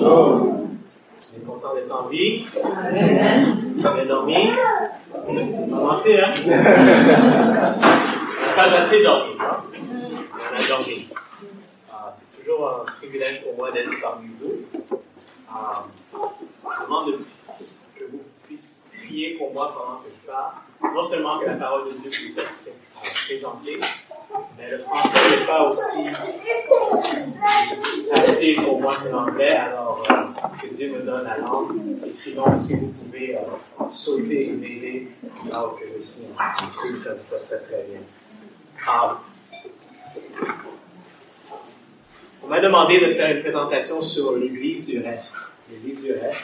Bonjour. On est content d'être en vie. Vous avez dormi? Pas mentir, hein? On n'a pas assez dormi, hein? On a dormi. Ah, c'est toujours un privilège pour moi d'être parmi vous. Ah, je demande de, que vous puissiez prier pour moi pendant que je parle. Non seulement que la parole de Dieu puisse être présentée, mais le français n'est pas aussi facile pour moi que l'anglais, alors euh, que Dieu me donne la langue. Et sinon, si vous pouvez euh, sauter et m'aider je suis ça, ça serait très bien. Um, on m'a demandé de faire une présentation sur l'Église du reste. L'Église du reste.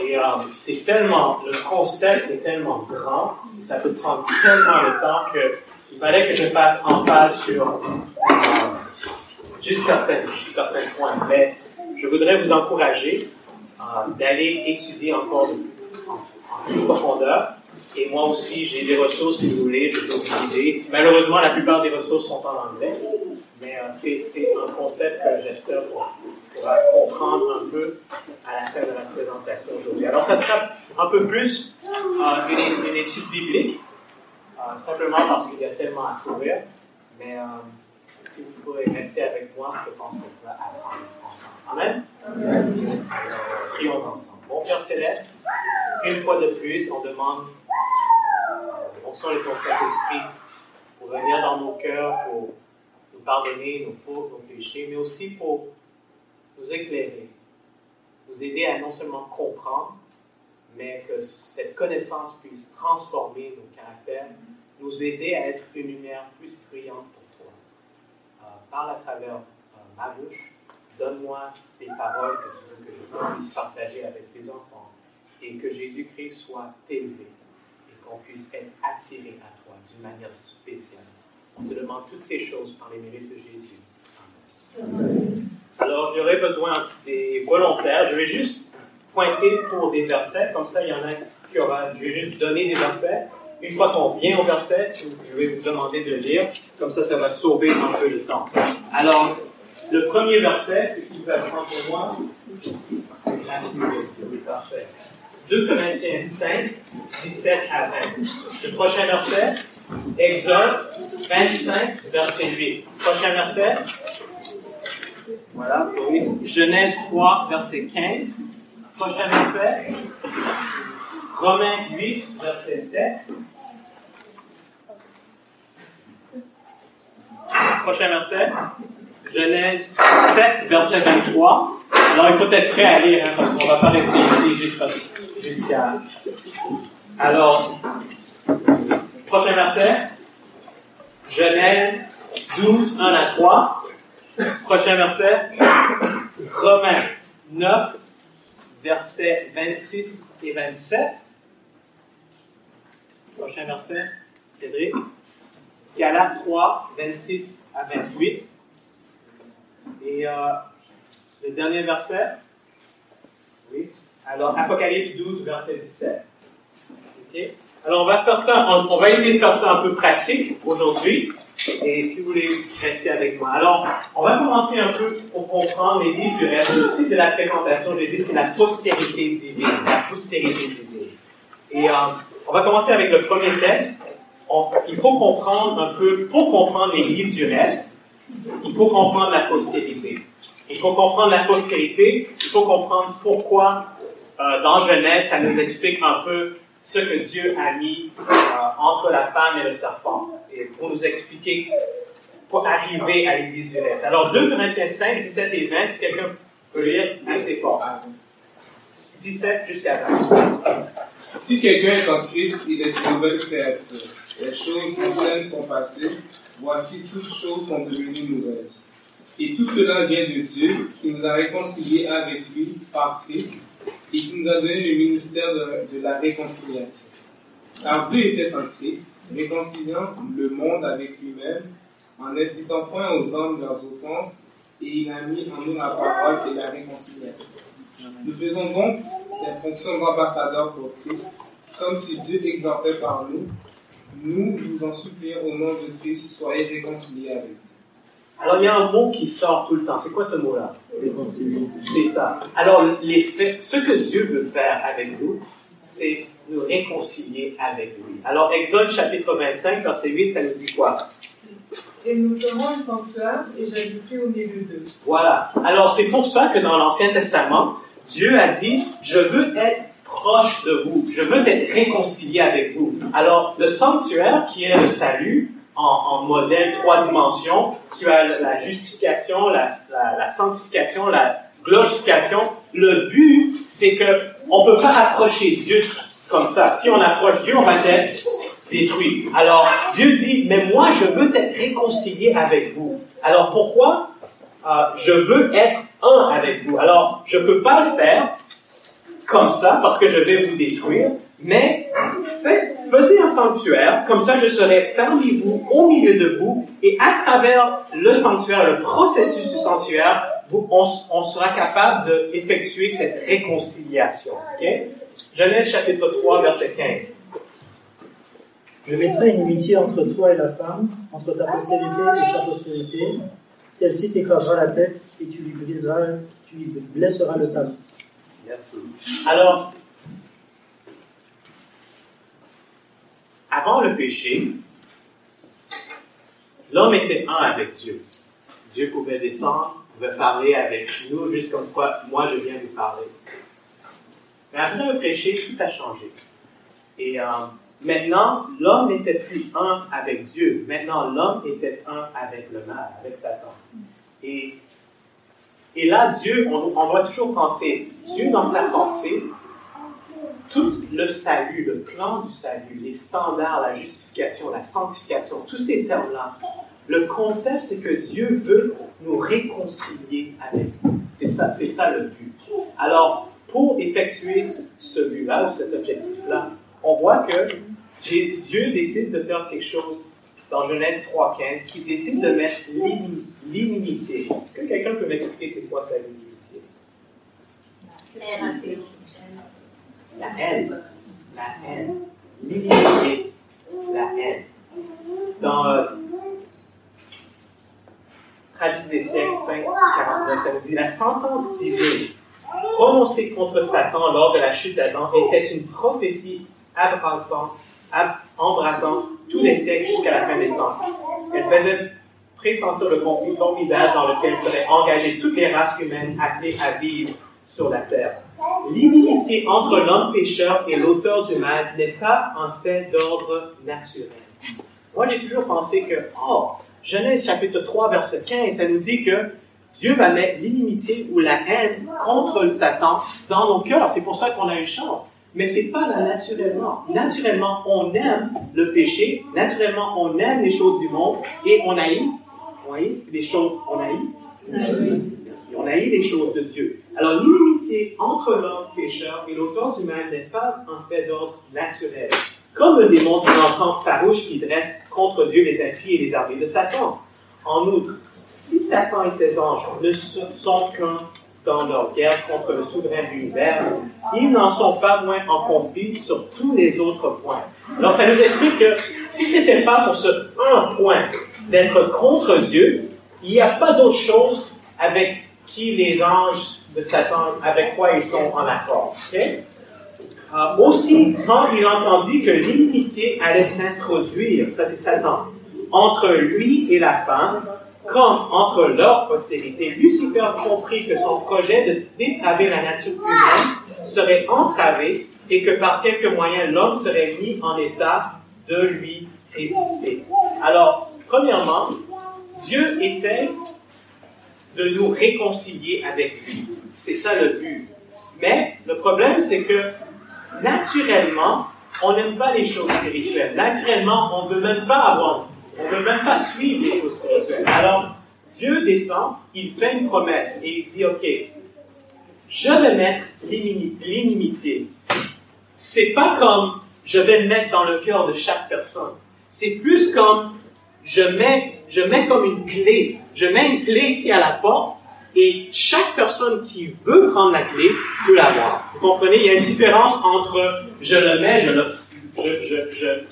Et um, c'est tellement, le concept est tellement grand, ça peut prendre tellement de temps que fallait que je fasse en phase sur euh, juste certains, certains points. Mais je voudrais vous encourager euh, d'aller étudier encore en, en, profondeur. Et moi aussi, j'ai des ressources, si vous voulez, je peux vous aider. Malheureusement, la plupart des ressources sont en anglais. Mais euh, c'est un concept que j'espère pourra comprendre un peu à la fin de la présentation aujourd'hui. Alors, ça sera un peu plus une étude biblique. Euh, simplement parce qu'il y a tellement à couvrir. Mais euh, si vous pourrez rester avec moi, je pense qu'on pourra apprendre ensemble. Amen? Amen. Alors, prions ensemble. Bon Père Céleste, une fois de plus, on demande fonction de ton Saint-Esprit pour venir dans nos cœurs, pour nous pardonner nos fautes, nos péchés, mais aussi pour nous éclairer, nous aider à non seulement comprendre, mais que cette connaissance puisse transformer nos caractères, nous aider à être une lumière plus brillante pour toi. Euh, parle à travers euh, ma bouche, donne-moi des paroles que tu veux que je puisse partager avec tes enfants et que Jésus-Christ soit élevé et qu'on puisse être attiré à toi d'une manière spéciale. On te demande toutes ces choses par les mérites de Jésus. Alors, j'aurais besoin des volontaires. Je vais juste pointer pour des versets, comme ça il y en a qui aura. Je vais juste donner des versets. Une fois qu'on vient au verset, je vais vous demander de lire, comme ça ça va sauver un peu le temps. Alors, le premier verset, c'est qui va prendre pour moi. Parfait. 2 Corinthiens 5, 17 à 20. Le prochain verset, Exode 25, verset 8. Prochain verset, voilà, Genèse 3, verset 15. Prochain verset, Romains 8, verset 7. Prochain verset, Genèse 7, verset 23. Alors, il faut être prêt à lire, hein, parce qu'on va pas rester ici jusqu'à... Alors, prochain verset, Genèse 12, 1 à 3. Prochain verset, Romains 9, versets 26 et 27. Prochain verset, Cédric. Galates 3, 26 à 28. Et euh, le dernier verset, oui. Alors, Apocalypse 12, verset 17. OK? Alors, on va faire ça, on, va essayer de faire ça un peu pratique aujourd'hui. Et si vous voulez rester avec moi. Alors, on va commencer un peu pour comprendre les reste. Le titre de la présentation, je dit, c'est la postérité divine. La postérité divine. Et euh, on va commencer avec le premier texte. Il faut comprendre un peu, pour comprendre livres du reste, il faut comprendre la postérité. Il faut comprendre la postérité, il faut comprendre pourquoi euh, dans Genèse, ça nous explique un peu ce que Dieu a mis euh, entre la femme et le serpent, et pour nous expliquer, pour arriver à l'Église du reste. Alors, 2 Corinthiens 5, 17 et 20, si quelqu'un peut lire assez fort. 17 jusqu'à 20. Si quelqu'un est en Christ, il est une nouvelle créature. Les choses anciennes sont passées, voici toutes choses sont devenues nouvelles. Et tout cela vient de Dieu, qui nous a réconciliés avec lui par Christ et qui nous a donné le ministère de, la réconciliation. Car Dieu était en Christ, réconciliant le monde avec lui-même, en n'imputant point aux hommes leurs offenses, et il a mis en nous la parole et la réconciliation. Nous faisons donc des fonctions d'ambassadeurs pour Christ, comme si Dieu exhortait par nous. Nous vous en supplions au nom de Christ, soyez réconciliés avec Dieu. Alors, il y a un mot qui sort tout le temps. C'est quoi ce mot-là? C'est ça. Alors, les faits, ce que Dieu veut faire avec nous, c'est nous réconcilier avec lui. Alors, Exode chapitre 25, verset 8, ça nous dit quoi? Et nous ferons un sanctuaire et j'habiterai au milieu d'eux. Voilà. Alors, c'est pour ça que dans l'Ancien Testament, Dieu a dit, je veux être proche de vous. Je veux être réconcilié avec vous. Alors, le sanctuaire, qui est le salut, en, modèle trois dimensions, tu as la justification, la, sanctification, la glorification. Le but, c'est que on peut pas approcher Dieu comme ça. Si on approche Dieu, on va être détruit. Alors, Dieu dit, mais moi, je veux être réconcilié avec vous. Alors, pourquoi? Euh, je veux être un avec vous? Alors, je peux pas le faire comme ça parce que je vais vous détruire, mais faites, un sanctuaire, comme ça je serai parmi vous, au milieu de vous, et à travers le sanctuaire, le processus du sanctuaire, on, sera capable d'effectuer cette réconciliation. Okay? Genèse chapitre 3, verset 15. Je mettrai une amitié entre toi et la femme, entre ta postérité et sa postérité. Celle-ci t'écrasera la tête et tu lui briseras, tu lui blesseras le talon. Merci. Alors, avant le péché, l'homme était un avec Dieu. Dieu pouvait descendre, pouvait parler avec nous, juste comme quoi moi je viens vous parler. Mais après le péché, tout a changé. Et euh, maintenant, l'homme n'était plus un avec Dieu. Maintenant, l'homme était un avec le mal, avec Satan. Et, et là, Dieu, on, on doit toujours penser, Dieu dans sa pensée, tout le salut, le plan du salut, les standards, la justification, la sanctification, tous ces termes-là, le concept, c'est que Dieu veut nous réconcilier avec lui. C'est ça, c'est ça le but. Alors, pour effectuer ce but-là ou cet objectif-là, on voit que Dieu décide de faire quelque chose dans Genèse 3.15 qui décide de mettre l'inimitié. Est-ce que quelqu'un peut m'expliquer c'est quoi ça, l'inimitié? La haine. La haine. L'inimitié. La haine. Dans euh, Traduit des siècles 5, 49, ça nous dit La sentence divine prononcée contre Satan lors de la chute d'Adam était une prophétie embrassant, embrassant tous les siècles jusqu'à la fin des temps. Elle faisait pressentir le conflit formidable dans lequel seraient engagées toutes les races humaines appelées à vivre sur la terre. L'inimitié entre l'homme pécheur et l'auteur du mal n'est pas un fait d'ordre naturel. Moi, j'ai toujours pensé que, oh, Genèse chapitre 3, verset 15, ça nous dit que Dieu va mettre l'inimitié ou la haine contre Satan dans nos cœurs. C'est pour ça qu'on a une chance. Mais c'est pas là naturellement. Naturellement, on aime le péché. Naturellement, on aime les choses du monde et on haït. On haït les choses. On haït? On haït les choses de Dieu. Alors, l'inimitié entre l'homme pécheur et l'auteur du mal n'est pas un fait d'ordre naturel. Comme le démontre l'enfant farouche qui dresse contre Dieu les intrigues et les armées de Satan. En outre, si Satan et ses anges ne sont qu'un dans leur guerre contre le souverain de l'univers, ils n'en sont pas moins en conflit sur tous les autres points. Alors ça nous explique que si c'était pas pour ce un point d'être contre Dieu, il n'y a pas d'autre chose avec qui les anges de Satan, avec quoi ils sont en accord. Euh, aussi, quand il entendit que l'inimitié allait s'introduire, ça c'est Satan, entre lui et la femme, comme entre leur postérité, Lucifer comprit que son projet de dépraver la nature humaine serait entravé et que par quelques moyens l'homme serait mis en état de lui résister. Alors, premièrement, Dieu essaie de nous réconcilier avec lui. C'est ça le but. Mais le problème, c'est que naturellement, on n'aime pas les choses spirituelles. Naturellement, on ne veut même pas avoir, on veut même pas suivre les choses spirituelles. Alors, Dieu descend, il fait une promesse et il dit, OK, je vais mettre l'inimitié. C'est pas comme je vais le mettre dans le cœur de chaque personne. C'est plus comme je mets, je mets comme une clé. Je mets une clé ici à la porte et chaque personne qui veut prendre la clé peut l'avoir. Vous comprenez? Il y a une différence entre je le mets, je le,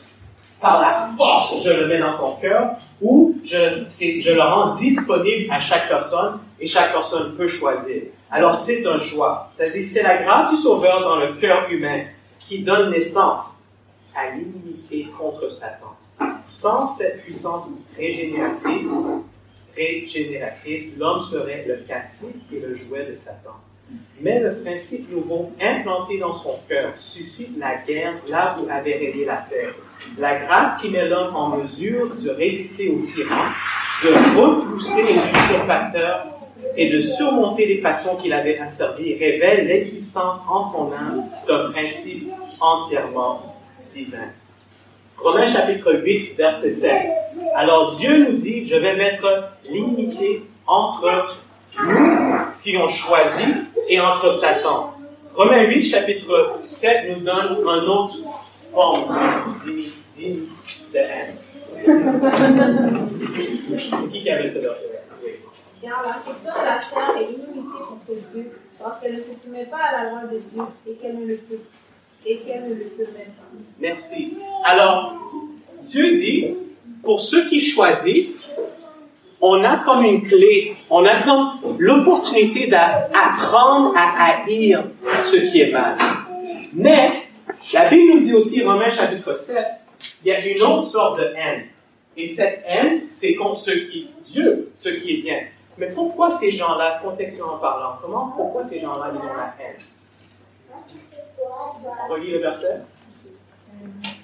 par la force, je le mets dans ton cœur, ou je, je le rends disponible à chaque personne et chaque personne peut choisir. Alors c'est un choix. C'est-à-dire c'est la grâce du Sauveur dans le cœur humain qui donne naissance à l'immunité contre Satan. Sans cette puissance régénératrice, l'homme serait le captif et le jouet de Satan. Mais le principe nouveau implanté dans son cœur suscite la guerre là où avait régné la paix. La grâce qui met l'homme en mesure de résister au tyran, de repousser les usurpateurs et de surmonter les passions qu'il avait asservies révèle l'existence en son âme d'un principe entièrement divin. Romains chapitre 8, verset 7. Alors Dieu nous dit, je vais mettre l'inimité entre nous, si on choisit, et entre Satan. Romains 8, chapitre 7 nous donne un autre forme de haine. qui avait ce verset? Car l'affection de la chair est contre Dieu, parce qu'elle ne se soumet pas à la loi de Dieu et qu'elle ne le peut, et ne le peut pas. Merci. Alors, Dieu dit, pour ceux qui choisissent, on a comme une clé, on a comme l'opportunité d'apprendre à haïr ce qui est mal. Mais, la Bible nous dit aussi, Romains chapitre 7, il y a une autre sorte de haine. Et cette haine, c'est contre ce qui, Dieu, ce qui est bien. Mais pourquoi ces gens-là, contextuellement parlant, comment, pourquoi ces gens-là, ils ont la haine? Relis le verset.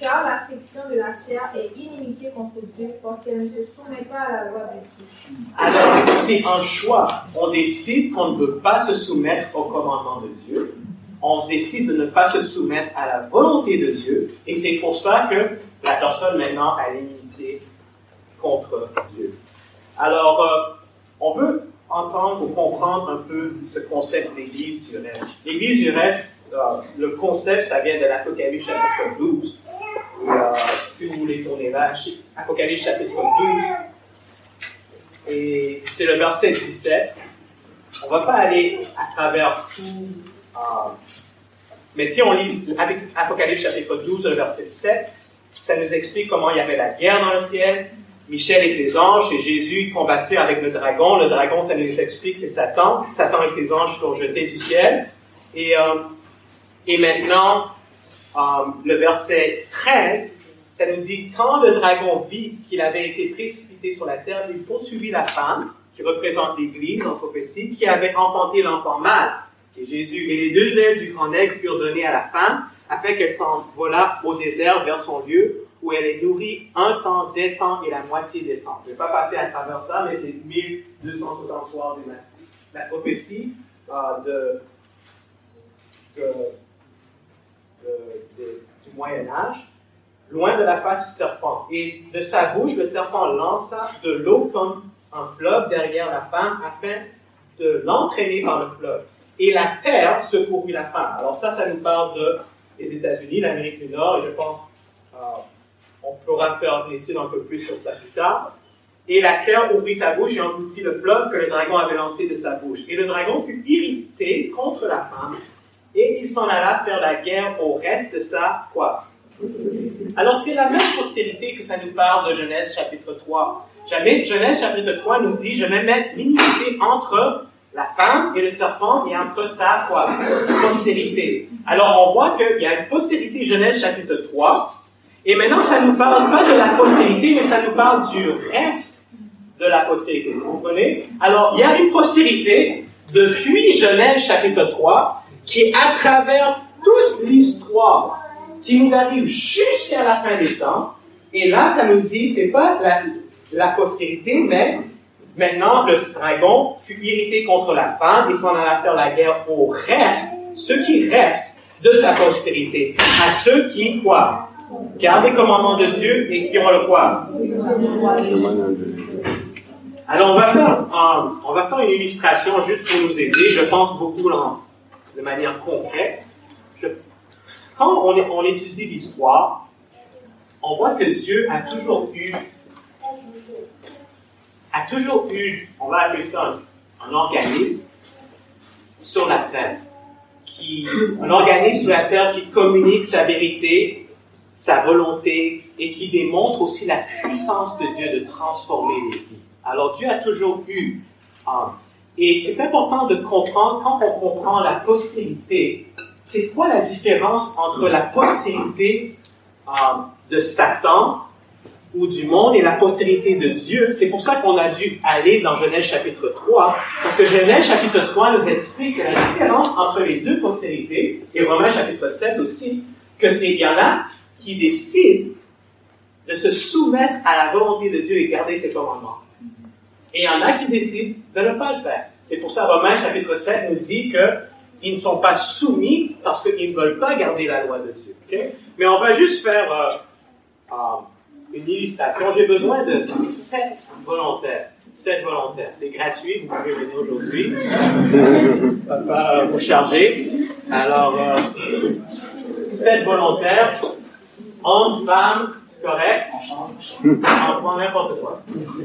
Car l'affection de la chair est inimitié contre Dieu parce qu'elle ne se soumet pas à la loi de Dieu. Alors, c'est un choix. On décide qu'on ne veut pas se soumettre au commandement de Dieu. On décide de ne pas se soumettre à la volonté de Dieu. Et c'est pour ça que la personne maintenant a l'inimité contre Dieu. Alors, euh, on veut entendre ou comprendre un peu ce concept d'église du reste. L'église du reste, euh, le concept, ça vient de l'Apocalypse chapitre 12. Et, euh, si vous voulez tourner là, Apocalypse chapitre 12. Et c'est le verset 17. On va pas aller à travers tout. Euh, mais si on lit Apocalypse chapitre 12, le verset 7, ça nous explique comment il y avait la guerre dans le ciel, Michel et ses anges, et Jésus combattirent avec le dragon. Le dragon, ça nous explique, c'est Satan. Satan et ses anges sont jetés du ciel. Et, euh, et maintenant, euh, le verset 13, ça nous dit, quand le dragon vit qu'il avait été précipité sur la terre, il poursuivit la femme, qui représente l'Église en prophétie, qui avait enfanté l'enfant mâle, est Jésus. Et les deux ailes du grand aigle furent données à la femme, afin qu'elle s'envolât au désert vers son lieu, où elle est nourrie un temps, des temps et la moitié des temps. Je ne vais pas passer à travers ça, mais c'est 1263 la, la prophétie euh, du Moyen Âge, loin de la face du serpent. Et de sa bouche, le serpent lança de l'eau comme un fleuve derrière la femme afin de l'entraîner par le fleuve. Et la terre secourut la femme. Alors ça, ça nous parle de, des États-Unis, l'Amérique du Nord, et je pense... On pourra faire une étude un peu plus sur ça plus tard. Et la terre ouvrit sa bouche et engloutit le fleuve que le dragon avait lancé de sa bouche. Et le dragon fut irrité contre la femme, et il s'en alla faire la guerre au reste de sa quoi Alors c'est la même postérité que ça nous parle de Genèse chapitre 3. Genèse chapitre 3 nous dit, je vais mettre l'inimité entre la femme et le serpent et entre sa quoi postérité. Alors on voit qu'il y a une postérité Genèse chapitre 3 et maintenant, ça ne nous parle pas de la postérité, mais ça nous parle du reste de la postérité. Vous comprenez? Alors, il y a une postérité depuis Genèse chapitre 3 qui à travers toute l'histoire qui nous arrive jusqu'à la fin des temps. Et là, ça nous dit, c'est pas la, postérité, mais maintenant, le dragon fut irrité contre la femme et s'en alla faire la guerre au reste, ceux qui restent de sa postérité, à ceux qui, quoi, gardent les commandements de Dieu et qui ont le quoi Alors, on va, faire, on va faire une illustration juste pour nous aider. Je pense beaucoup de manière concrète. quand on, on étudie l'histoire, on voit que Dieu a toujours eu, a toujours eu, on va appeler ça un, un organisme sur la terre, qui, un organisme sur la terre qui communique sa vérité sa volonté et qui démontre aussi la puissance de Dieu de transformer les vies. Alors Dieu a toujours eu, et c'est important de comprendre quand on comprend la postérité, c'est quoi la différence entre la postérité de Satan ou du monde et la postérité de Dieu? C'est pour ça qu'on a dû aller dans Genèse chapitre 3, parce que Genèse chapitre 3 nous explique la différence entre les deux postérités, et Romains chapitre 7 aussi, que c'est, il y en a qui décident de se soumettre à la volonté de Dieu et garder ses commandements. Et il y en a qui décident de ne pas le faire. C'est pour ça Romains chapitre 7 nous dit que ils ne sont pas soumis parce qu'ils ne veulent pas garder la loi de Dieu. Mais on va juste faire euh, euh, une illustration. J'ai besoin de sept volontaires. Sept volontaires. C'est gratuit, vous pouvez venir aujourd'hui. pas vous charger. Alors, euh, sept volontaires, hommes, femmes, correct? Enfants, n'importe quoi.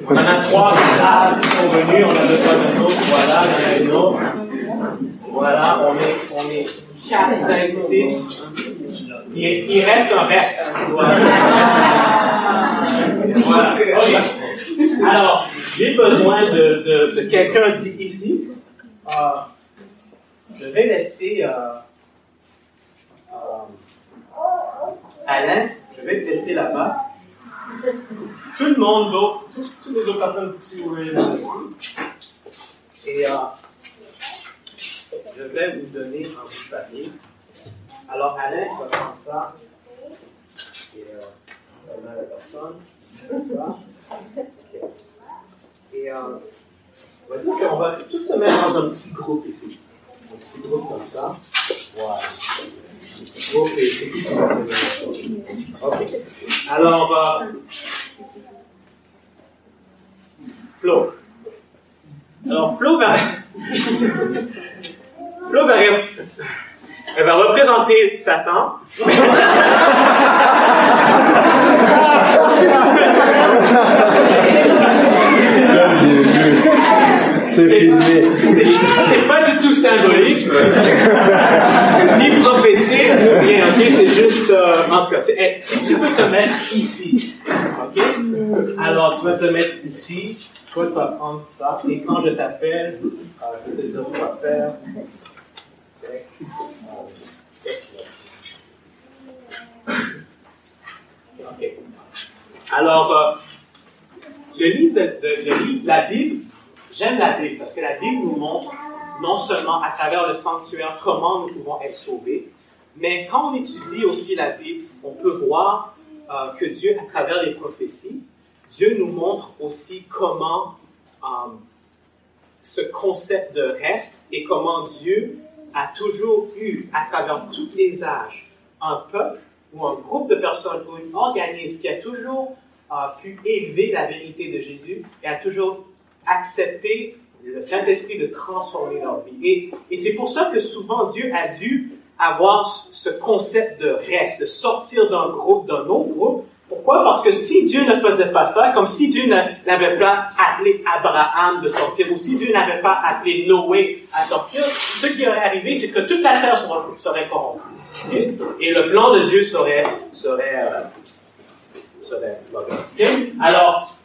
On en a trois là, qui sont venus, on a besoin d'un autre, voilà, en a une autre. Voilà, on est, on est 4, 5, 6. Il, il reste un reste. Voilà. voilà. Okay. Alors, j'ai besoin de, de, de quelqu'un ici. Euh, je vais laisser euh, euh, Alain, je vais te laisser là-bas. Tout le monde toutes les autres personnes, si vous Et euh, je vais vous donner un bout de papier. Alors, Alain, tu vas prendre ça. Et euh, on a la personne. Et euh, on va dire se mettre dans un petit groupe ici. Un petit groupe comme ça. Voilà. Faire Ok. Alors, euh, Flo. Alors, Flo va. Flo va, elle va représenter Satan. C'est pas du tout symbolique, ni prophétique, rien, ok? C'est juste, euh, en tout cas, si tu peux te mettre ici, ok? Alors, tu vas te mettre ici, toi, tu vas prendre ça, et quand je t'appelle, euh, je vais te dire quoi faire. Ok. Alors, euh, le livre, le livre, la Bible, j'aime la Bible parce que la Bible nous montre non seulement à travers le sanctuaire comment nous pouvons être sauvés, mais quand on étudie aussi la Bible, on peut voir euh, que Dieu, à travers les prophéties, Dieu nous montre aussi comment euh, ce concept de reste et comment Dieu a toujours eu, à travers tous les âges, un peuple ou un groupe de personnes ou un organisme qui a toujours euh, pu élever la vérité de Jésus et a toujours accepté le Saint-Esprit de transformer leur vie. Et, et c'est pour ça que souvent Dieu a dû avoir ce concept de reste, de sortir d'un groupe, d'un autre groupe, pourquoi? Parce que si Dieu ne faisait pas ça, comme si Dieu n'avait pas appelé Abraham de sortir, ou si Dieu n'avait pas appelé Noé à sortir, ce qui aurait arrivé, c'est que toute la terre serait, corrompue. Et, le plan de Dieu serait, serait, euh, serait. Alors,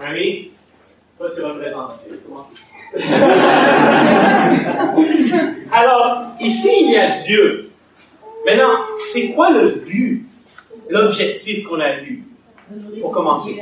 ami, toi tu représentes Comment Alors, ici il y a Dieu. Maintenant, c'est quoi le but l'objectif qu'on a lu pour commencer.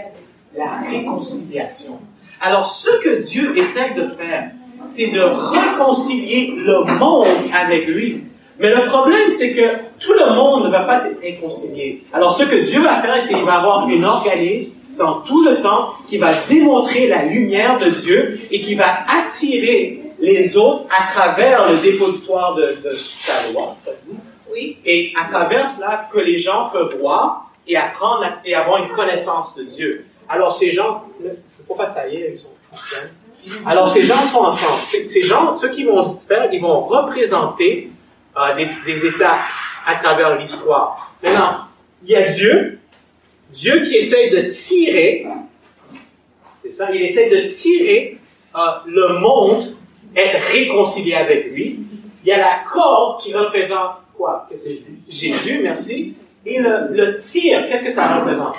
La réconciliation. Alors, ce que Dieu essaie de faire, c'est de réconcilier le monde avec lui. Mais le problème, c'est que tout le monde ne va pas être réconcilié. Alors, ce que Dieu va faire, c'est qu'il va avoir une organisme dans tout le temps qui va démontrer la lumière de Dieu et qui va attirer les autres à travers le dépositoire de, de sa loi. Ça dit? Et à travers cela, que les gens peuvent voir et apprendre et avoir une connaissance de Dieu. Alors ces gens, pourquoi ça y est, ils sont alors ces gens sont ensemble. Ces gens, ce qu'ils vont faire, ils vont représenter euh, des, des étapes à travers l'histoire. Maintenant, il y a Dieu, Dieu qui essaye de tirer, c'est ça, il essaye de tirer euh, le monde, être réconcilié avec lui. Il y a la corde qui représente quoi? Jésus, merci. Et le, le tir, qu'est-ce que ça représente?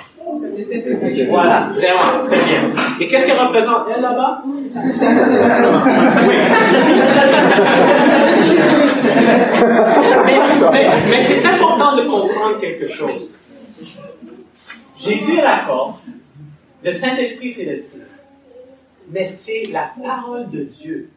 Voilà, vraiment, très bien. Et qu'est-ce qu'elle représente, elle, là-bas? Oui. mais, mais c'est important de comprendre quelque chose. Jésus est l'accord, le Saint-Esprit, c'est le tir. Mais c'est la parole de Dieu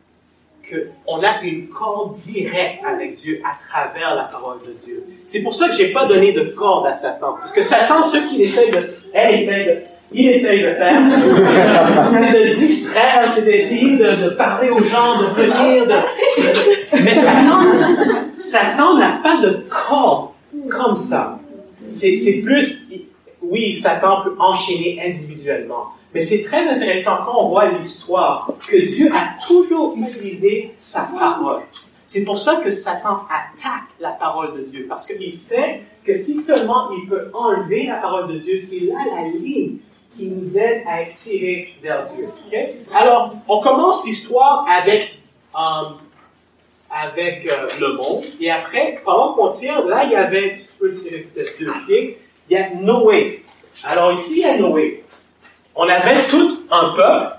qu'on a une corde directe avec Dieu à travers la parole de Dieu. C'est pour ça que j'ai pas donné de corde à Satan. Parce que Satan, ce qu'il essaie de, elle essaie de, il essaye de faire, c'est de distraire, c'est d'essayer de, parler aux gens, de venir, de, mais Satan, Satan n'a pas de corde comme ça. C'est plus, oui, Satan peut enchaîner individuellement. Mais c'est très intéressant quand on voit l'histoire que Dieu a toujours utilisé sa parole. C'est pour ça que Satan attaque la parole de Dieu, parce qu'il sait que si seulement il peut enlever la parole de Dieu, c'est là la ligne qui nous aide à être tirés vers Dieu. Alors, on commence l'histoire avec, euh, avec euh, le monde, et après, pendant qu'on tire, là, il y avait, tu peux tirer peut-être deux pieds, il y a Noé. Alors ici, il y a Noé on avait tout un peuple,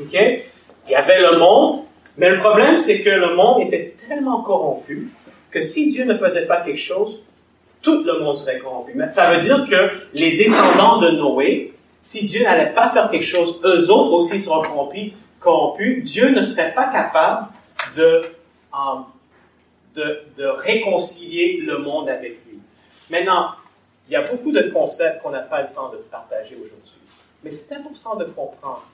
ok? Il y avait le monde, mais le problème, c'est que le monde était tellement corrompu que si Dieu ne faisait pas quelque chose, tout le monde serait corrompu. Ça veut dire que les descendants de Noé, si Dieu n'allait pas faire quelque chose, eux autres aussi seront corrompus. corrompus. Dieu ne serait pas capable de, euh, de, de réconcilier le monde avec lui. Maintenant, il y a beaucoup de concepts qu'on n'a pas le temps de partager aujourd'hui. Mais c'est important de comprendre.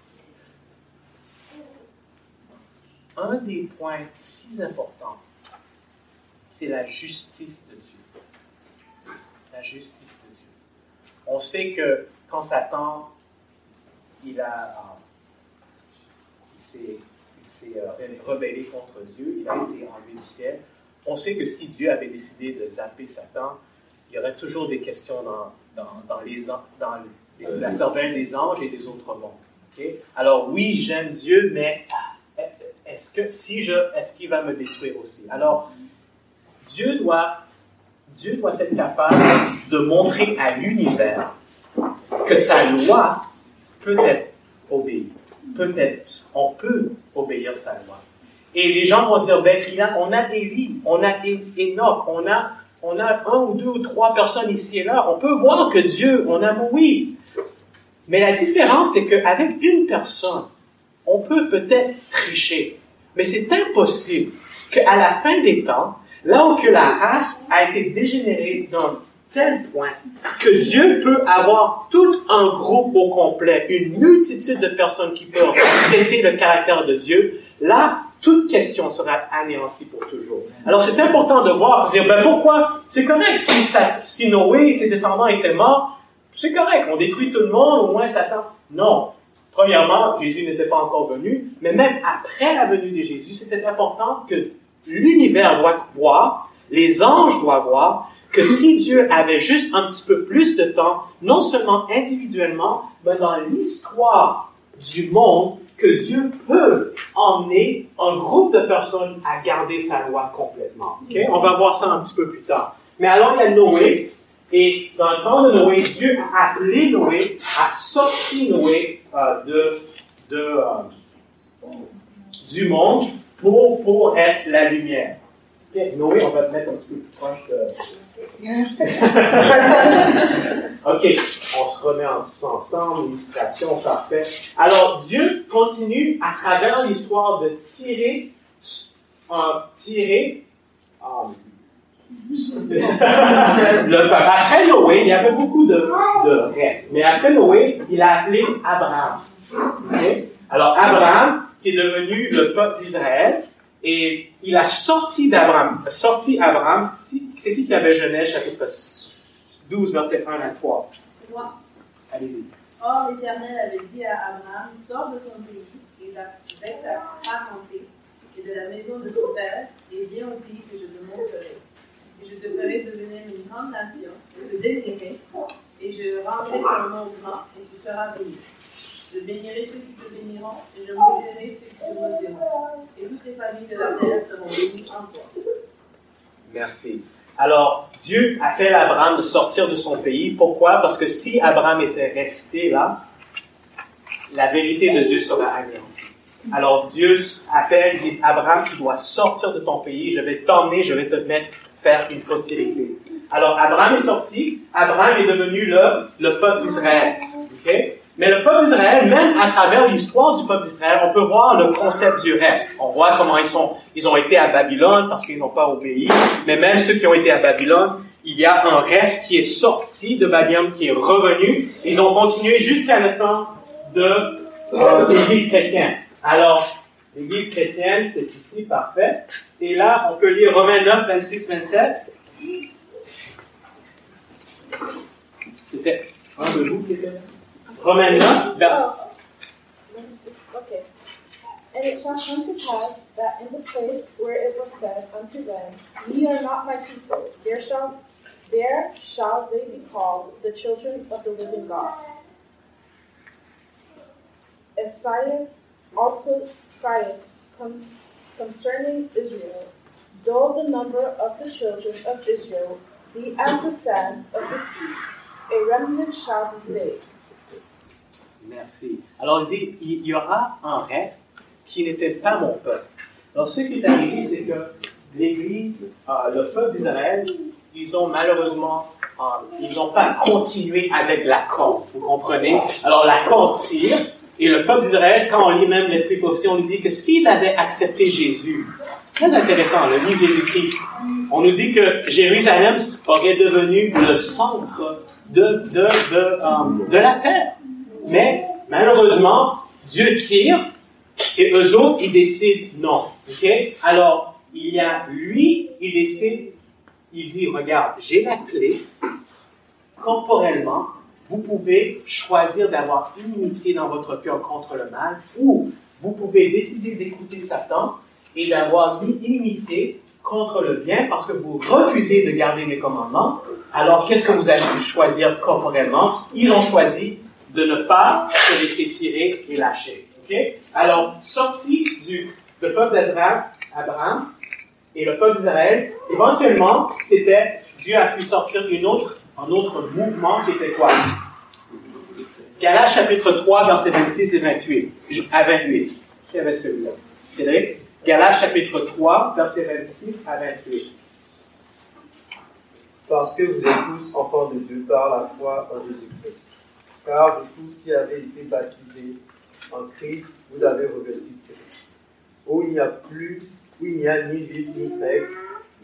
Un des points si importants, c'est la justice de Dieu. La justice de Dieu. On sait que quand Satan, il a, il s'est euh, rebellé contre Dieu, il a été enlevé du ciel. On sait que si Dieu avait décidé de zapper Satan, il y aurait toujours des questions dans, dans, dans les, dans la cervelle des anges et des autres mondes. Alors oui, j'aime Dieu, mais est-ce que si je, est-ce qu'il va me détruire aussi? Alors Dieu doit, Dieu doit être capable de montrer à l'univers que sa loi peut être obéie. Peut-être, on peut obéir sa loi. Et les gens vont dire, ben, on a Élie, on a Enoch, on a, on a un ou deux ou trois personnes ici et là. On peut voir que Dieu, on a Moïse. Mais la différence, c'est qu'avec une personne, on peut peut-être tricher, mais c'est impossible qu'à la fin des temps, là où que la race a été dégénérée d'un tel point que Dieu peut avoir tout un groupe au complet, une multitude de personnes qui peuvent traiter le caractère de Dieu, là, toute question sera anéantie pour toujours. Alors c'est important de voir, de dire, ben pourquoi? C'est correct si, ça, si Noé et ses descendants étaient morts, c'est correct, on détruit tout le monde, au moins Satan. Non. Premièrement, Jésus n'était pas encore venu, mais même après la venue de Jésus, c'était important que l'univers doit voir, les anges doivent voir, que si Dieu avait juste un petit peu plus de temps, non seulement individuellement, mais dans l'histoire du monde, que Dieu peut emmener un groupe de personnes à garder sa loi complètement. On va voir ça un petit peu plus tard. Mais alors, il y a Noé, et dans le temps de Noé, Dieu a appelé Noé, a sorti Noé euh, de, de euh, du monde pour, pour être la lumière. Noé, on va te mettre un petit peu plus proche de... ok, on se remet peu ensemble, illustration parfaite. Alors, Dieu continue à travers l'histoire de tirer, euh, tirer euh, le Après Noé, il y avait beaucoup de, de restes. Mais après Noé, il a appelé Abraham. Alors Abraham, qui est devenu le peuple d'Israël, et il a sorti d'Abraham, sorti Abraham, c'est qui qui avait Genèse chapitre 12, verset 1 à 3? Moi. Allez-y. Or, l'Éternel avait dit à Abraham, sors de ton pays et avec ta parenté et de la maison de ton père, et viens au pays que je te montrerai et je te ferai devenir une grande nation, je te bénirai, et je rendrai ton nom grand, et tu seras béni. Je bénirai ceux qui te béniront, et je maudirai ceux qui te maudiront. Et toutes les familles de la terre seront bénies en toi. Merci. Alors, Dieu appelle Abraham de sortir de son pays. Pourquoi? Parce que si Abraham était resté là, la vérité de Dieu serait anéantie. Alors Dieu appelle, dit, Abraham, tu dois sortir de ton pays, je vais t'emmener, je vais te mettre faire une postérité. Alors Abraham est sorti, Abraham est devenu le, le peuple d'Israël. Mais le peuple d'Israël, même à travers l'histoire du peuple d'Israël, on peut voir le concept du reste. On voit comment ils sont, ils ont été à Babylone parce qu'ils n'ont pas obéi. Mais même ceux qui ont été à Babylone, il y a un reste qui est sorti de Babylone, qui est revenu. Ils ont continué jusqu'à maintenant de euh, l'Église chrétienne. Alors, l'Église chrétienne, c'est ici, parfait. Et là, on peut lire Romains 9, 26, 27. C'était un de vous qui était là? Romains 9, verset. Okay. And it shall come to pass that in the place where it was said unto them, Ye are not my people, there shall there shall they be called the children of the living God. Esaias also crieth con- concerning Israel, though the number of the children of Israel be as the sand of the sea, a remnant shall be saved. Merci. Alors, il dit, il y aura un reste qui n'était pas mon peuple. Alors, ce qui est arrivé, c'est que l'Église, euh, le peuple d'Israël, ils ont malheureusement, euh, ils n'ont pas continué avec la corde. Vous comprenez? Alors, la corde tire, et le peuple d'Israël, quand on lit même l'Esprit prophétie, on nous dit que s'ils avaient accepté Jésus, c'est très intéressant, le livre Jésus-Christ, on nous dit que Jérusalem aurait devenu le centre de, de, de, euh, de la terre. Mais malheureusement, Dieu tire et eux autres, ils décident non. Alors, il y a lui, il décide, il dit, regarde, j'ai la clé. Corporellement, vous pouvez choisir d'avoir inimitié dans votre cœur contre le mal ou vous pouvez décider d'écouter Satan et d'avoir inimitié contre le bien parce que vous refusez de garder les commandements. Alors, qu'est-ce que vous allez choisir corporellement? Ils ont choisi de ne pas se laisser tirer et lâcher. Alors, sorti du le peuple d'Israël, Abraham, et le peuple d'Israël, éventuellement, c'était, Dieu a pu sortir une autre, un autre mouvement qui était quoi? Galates chapitre 3, versets 26 et 28. À 28. Qui avait celui-là? Cédric? Chapitre 3, versets 26 à 28. Parce que vous êtes tous enfants de Dieu par la foi en Jésus-Christ. Car de tous qui avez été baptisés en Christ, vous avez revêtu Christ. Où il n'y a plus, où il n'y a ni juif ni grec,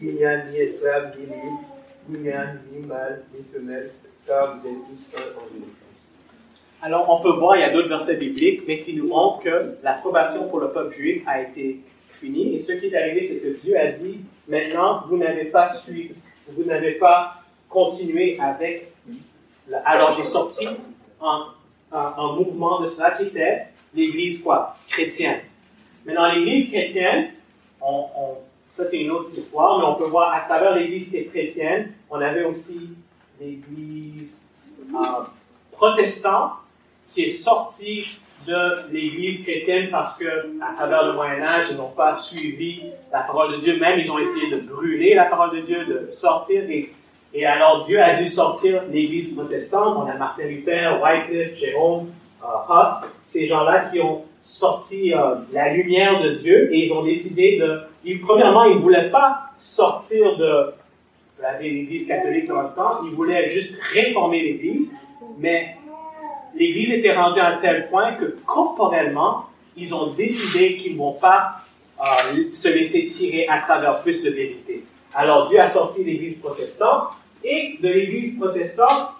il n'y a ni esclave ni libre, il n'y a ni mâle ni femelle, car vous êtes tous un en Jésus-Christ. Alors, on peut voir, il y a d'autres versets bibliques, mais qui nous montrent que l'approbation pour le peuple juif a été finie. Et ce qui est arrivé, c'est que Dieu a dit, maintenant, vous n'avez pas suivi, vous n'avez pas continué avec. Alors, j'ai sorti un, mouvement de cela qui était l'Église quoi? Chrétienne. Maintenant, l'Église chrétienne, on, ça c'est une autre histoire, mais on peut voir à travers l'Église qui est chrétienne, on avait aussi l'Église euh, protestante qui est sortie de l'Église chrétienne parce que à travers le Moyen Âge, ils n'ont pas suivi la parole de Dieu. Même ils ont essayé de brûler la parole de Dieu, de sortir. Et alors Dieu a dû sortir l'Église protestante. On a Martin Luther, Wycliffe, Jérôme, euh, Huss, ces gens-là qui ont sorti euh, la lumière de Dieu et ils ont décidé de. Premièrement, ils ne voulaient pas sortir de l'Église catholique dans le temps. Ils voulaient juste réformer l'Église, mais l'Église était rendue à un tel point que corporellement, ils ont décidé qu'ils ne vont pas euh, se laisser tirer à travers plus de vérité. Alors Dieu a sorti l'Église protestante et de l'Église protestante,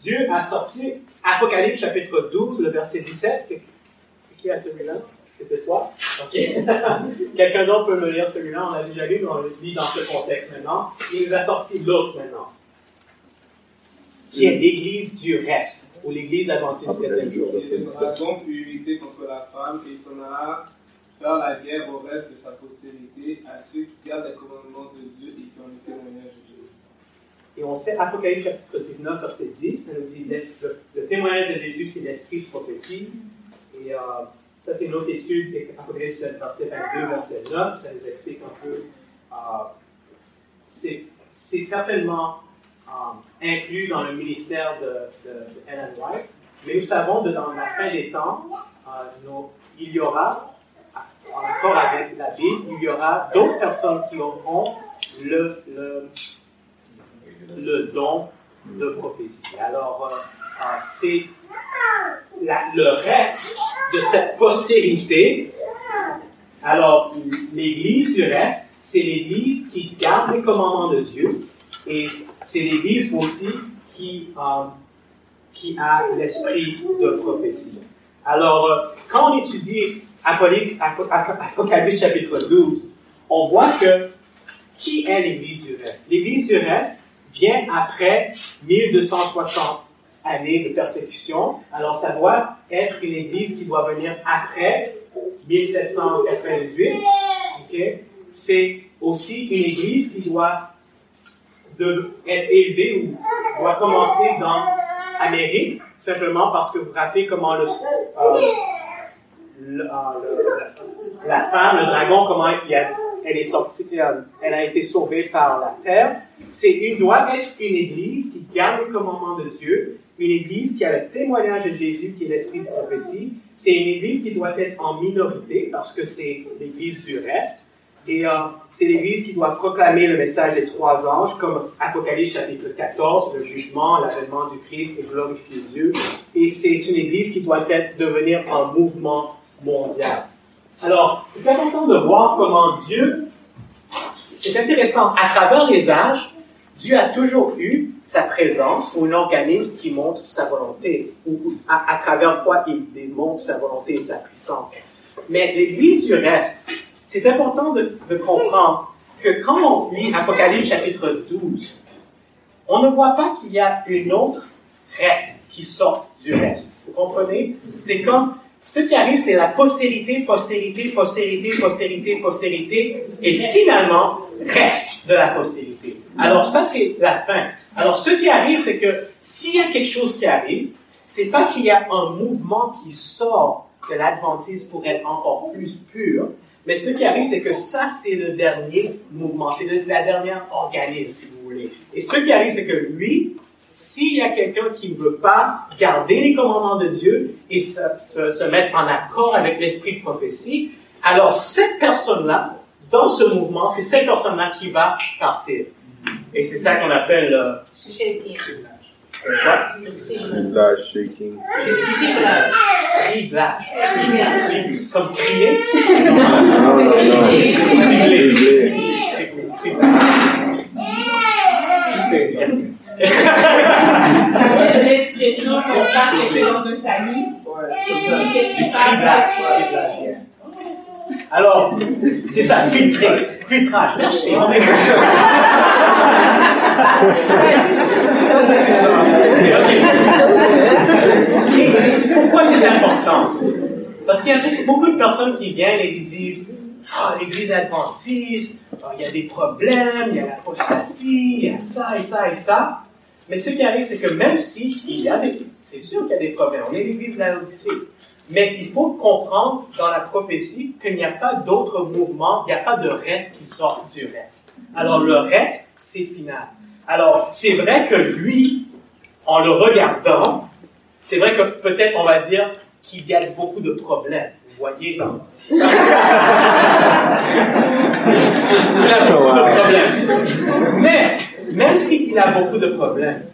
Dieu a sorti Apocalypse chapitre 12, le verset 17. C'est c'est qui a celui-là? C'était toi? Ok. Quelqu'un d'autre peut me lire celui-là. On l'a déjà lu, mais on le lit dans ce contexte maintenant. Il nous a sorti l'autre maintenant qui est l'Église du reste, ou l'Église adventiste du septième jour. Et le dragon fut irrité contre la femme et il s'en alla faire la guerre au reste de sa postérité, à ceux qui gardent les commandements de Dieu et qui ont le témoignage de Jésus. Et on sait, Apocalypse chapitre 19, verset 10, ça nous dit le, le- témoignage de Jésus, c'est l'esprit de prophétie. Et euh, ça, c'est une autre étude, Apocalypse verset 22, verset 9, ça nous explique un peu. euh, c'est certainement euh, inclus dans le ministère de, de, Ellen White, mais nous savons que dans la fin des temps, il y aura, en accord avec la Bible, il y aura d'autres personnes qui auront le, le, le don de prophétie. Alors, euh, c'est le reste de cette postérité. Alors, l'Église du reste, c'est l'Église qui garde les commandements de Dieu et c'est l'Église aussi qui, euh, qui a l'esprit de prophétie. Alors, euh, quand on étudie Apocalypse chapitre 12, on voit que qui est l'Église du reste? L'Église du reste vient après 1260 années de persécution. Alors, ça doit être une Église qui doit venir après 1798. Okay? C'est aussi une Église qui doit être élevée ou doit commencer dans Amérique, simplement parce que vous rappelez comment le, euh, euh, la femme, le dragon, comment il elle est sortie, elle a été sauvée par la terre. C'est une doit être une église qui garde les commandements de Dieu, une église qui a le témoignage de Jésus, qui est l'esprit de prophétie. C'est une église qui doit être en minorité parce que c'est l'église du reste. Et euh, c'est l'Église qui doit proclamer le message des trois anges, comme Apocalypse chapitre 14, le jugement, l'avènement du Christ et glorifier Dieu. Et c'est une Église qui doit être, devenir un mouvement mondial. Alors, c'est important de voir comment Dieu, c'est intéressant, à travers les âges, Dieu a toujours eu sa présence ou un organisme qui montre sa volonté, ou à, travers quoi il démontre sa volonté et sa puissance. Mais l'Église du reste, c'est important de, comprendre que quand on lit Apocalypse chapitre 12, on ne voit pas qu'il y a une autre reste qui sort du reste. Vous comprenez? C'est comme, ce qui arrive, c'est la postérité, postérité, postérité, postérité, postérité, et finalement, reste de la postérité. Alors ça, c'est la fin. Alors ce qui arrive, c'est que s'il y a quelque chose qui arrive, c'est pas qu'il y a un mouvement qui sort de l'adventisme pour être encore plus pur, mais ce qui arrive, c'est que ça, c'est le dernier mouvement, c'est la dernière organisme, si vous voulez. Et ce qui arrive, c'est que lui, s'il y a quelqu'un qui ne veut pas garder les commandements de Dieu et se, se, mettre en accord avec l'esprit de prophétie, alors cette personne-là, dans ce mouvement, c'est cette personne-là qui va partir. Et c'est ça qu'on appelle le... Quoi? Criblage, shaking. Criblage. Criblage. Comme crier? Non, non, non. Cribler. Tu sais. Ça veut de l'expression qu'on passe quelque chose dans un. Qu'est-ce qui passe? Alors, c'est ça, filtrer, filtrage. Merci. ça, c'est ça. c'est pourquoi c'est important? Parce qu'il y a beaucoup de personnes qui viennent et qui disent ah, l'Église adventiste, il y a des problèmes, il y a l'apostasie, il y a ça et ça et ça. Mais ce qui arrive, c'est que même si il y a des, c'est sûr qu'il y a des problèmes, on est l'Église de la Odyssée. Mais il faut comprendre dans la prophétie qu'il n'y a pas d'autre mouvement, il n'y a pas de reste qui sort du reste. Alors le reste, c'est final. Alors c'est vrai que lui, en le regardant, c'est vrai que peut-être on va dire qu'il y a beaucoup de problèmes. Vous voyez, dans... il a beaucoup de problèmes. Mais même s'il a beaucoup de problèmes,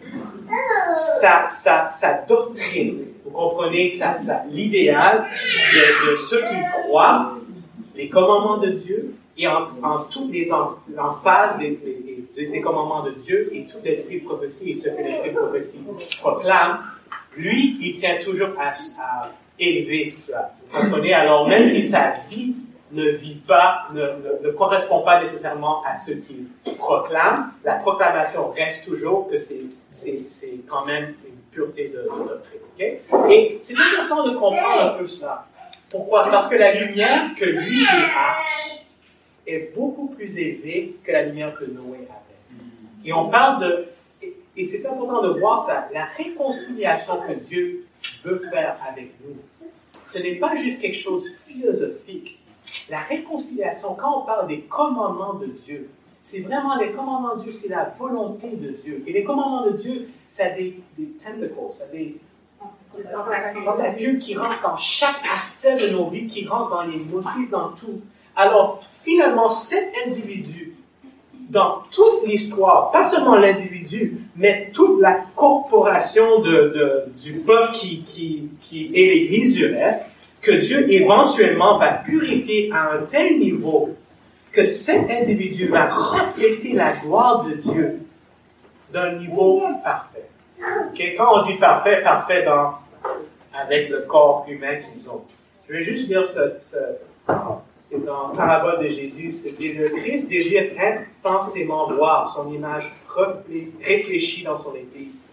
sa, sa, sa doctrine, comprenez ça, ça l'idéal de, ceux qui croient les commandements de Dieu et en, en toutes les phases des, des, commandements de Dieu et tout l'esprit de prophétie et ce que l'esprit de prophétie proclame, lui, il tient toujours à, à élever cela. Vous comprenez? Alors, même si sa vie ne vit pas, ne, ne, correspond pas nécessairement à ce qu'il proclame, la proclamation reste toujours que c'est, quand même pureté de, doctrine. Et c'est intéressant de comprendre un peu cela. Pourquoi? Parce que la lumière que lui a est beaucoup plus élevée que la lumière que Noé avait. Et on parle de, et, c'est important de voir ça, la réconciliation que Dieu veut faire avec nous. Ce n'est pas juste quelque chose de philosophique. La réconciliation, quand on parle des commandements de Dieu, C'est vraiment les commandements de Dieu, c'est la volonté de Dieu. Et les commandements de Dieu, ça a des, des tentacles, ça a des tentacules qui rentrent dans chaque aspect de nos vies, qui rentrent dans les motifs, dans tout. Alors, finalement, cet individu, dans toute l'histoire, pas seulement l'individu, mais toute la corporation de, du peuple qui, qui, qui est l'Église du reste, que Dieu éventuellement va purifier à un tel niveau que cet individu va refléter la gloire de Dieu d'un niveau parfait. Quand on dit parfait, parfait dans, avec le corps humain qu'ils ont. Je vais juste dire ce, ce c'est dans parabole de Jésus, c'est-à-dire le Christ désire intensément voir son image réfléchie dans son Église.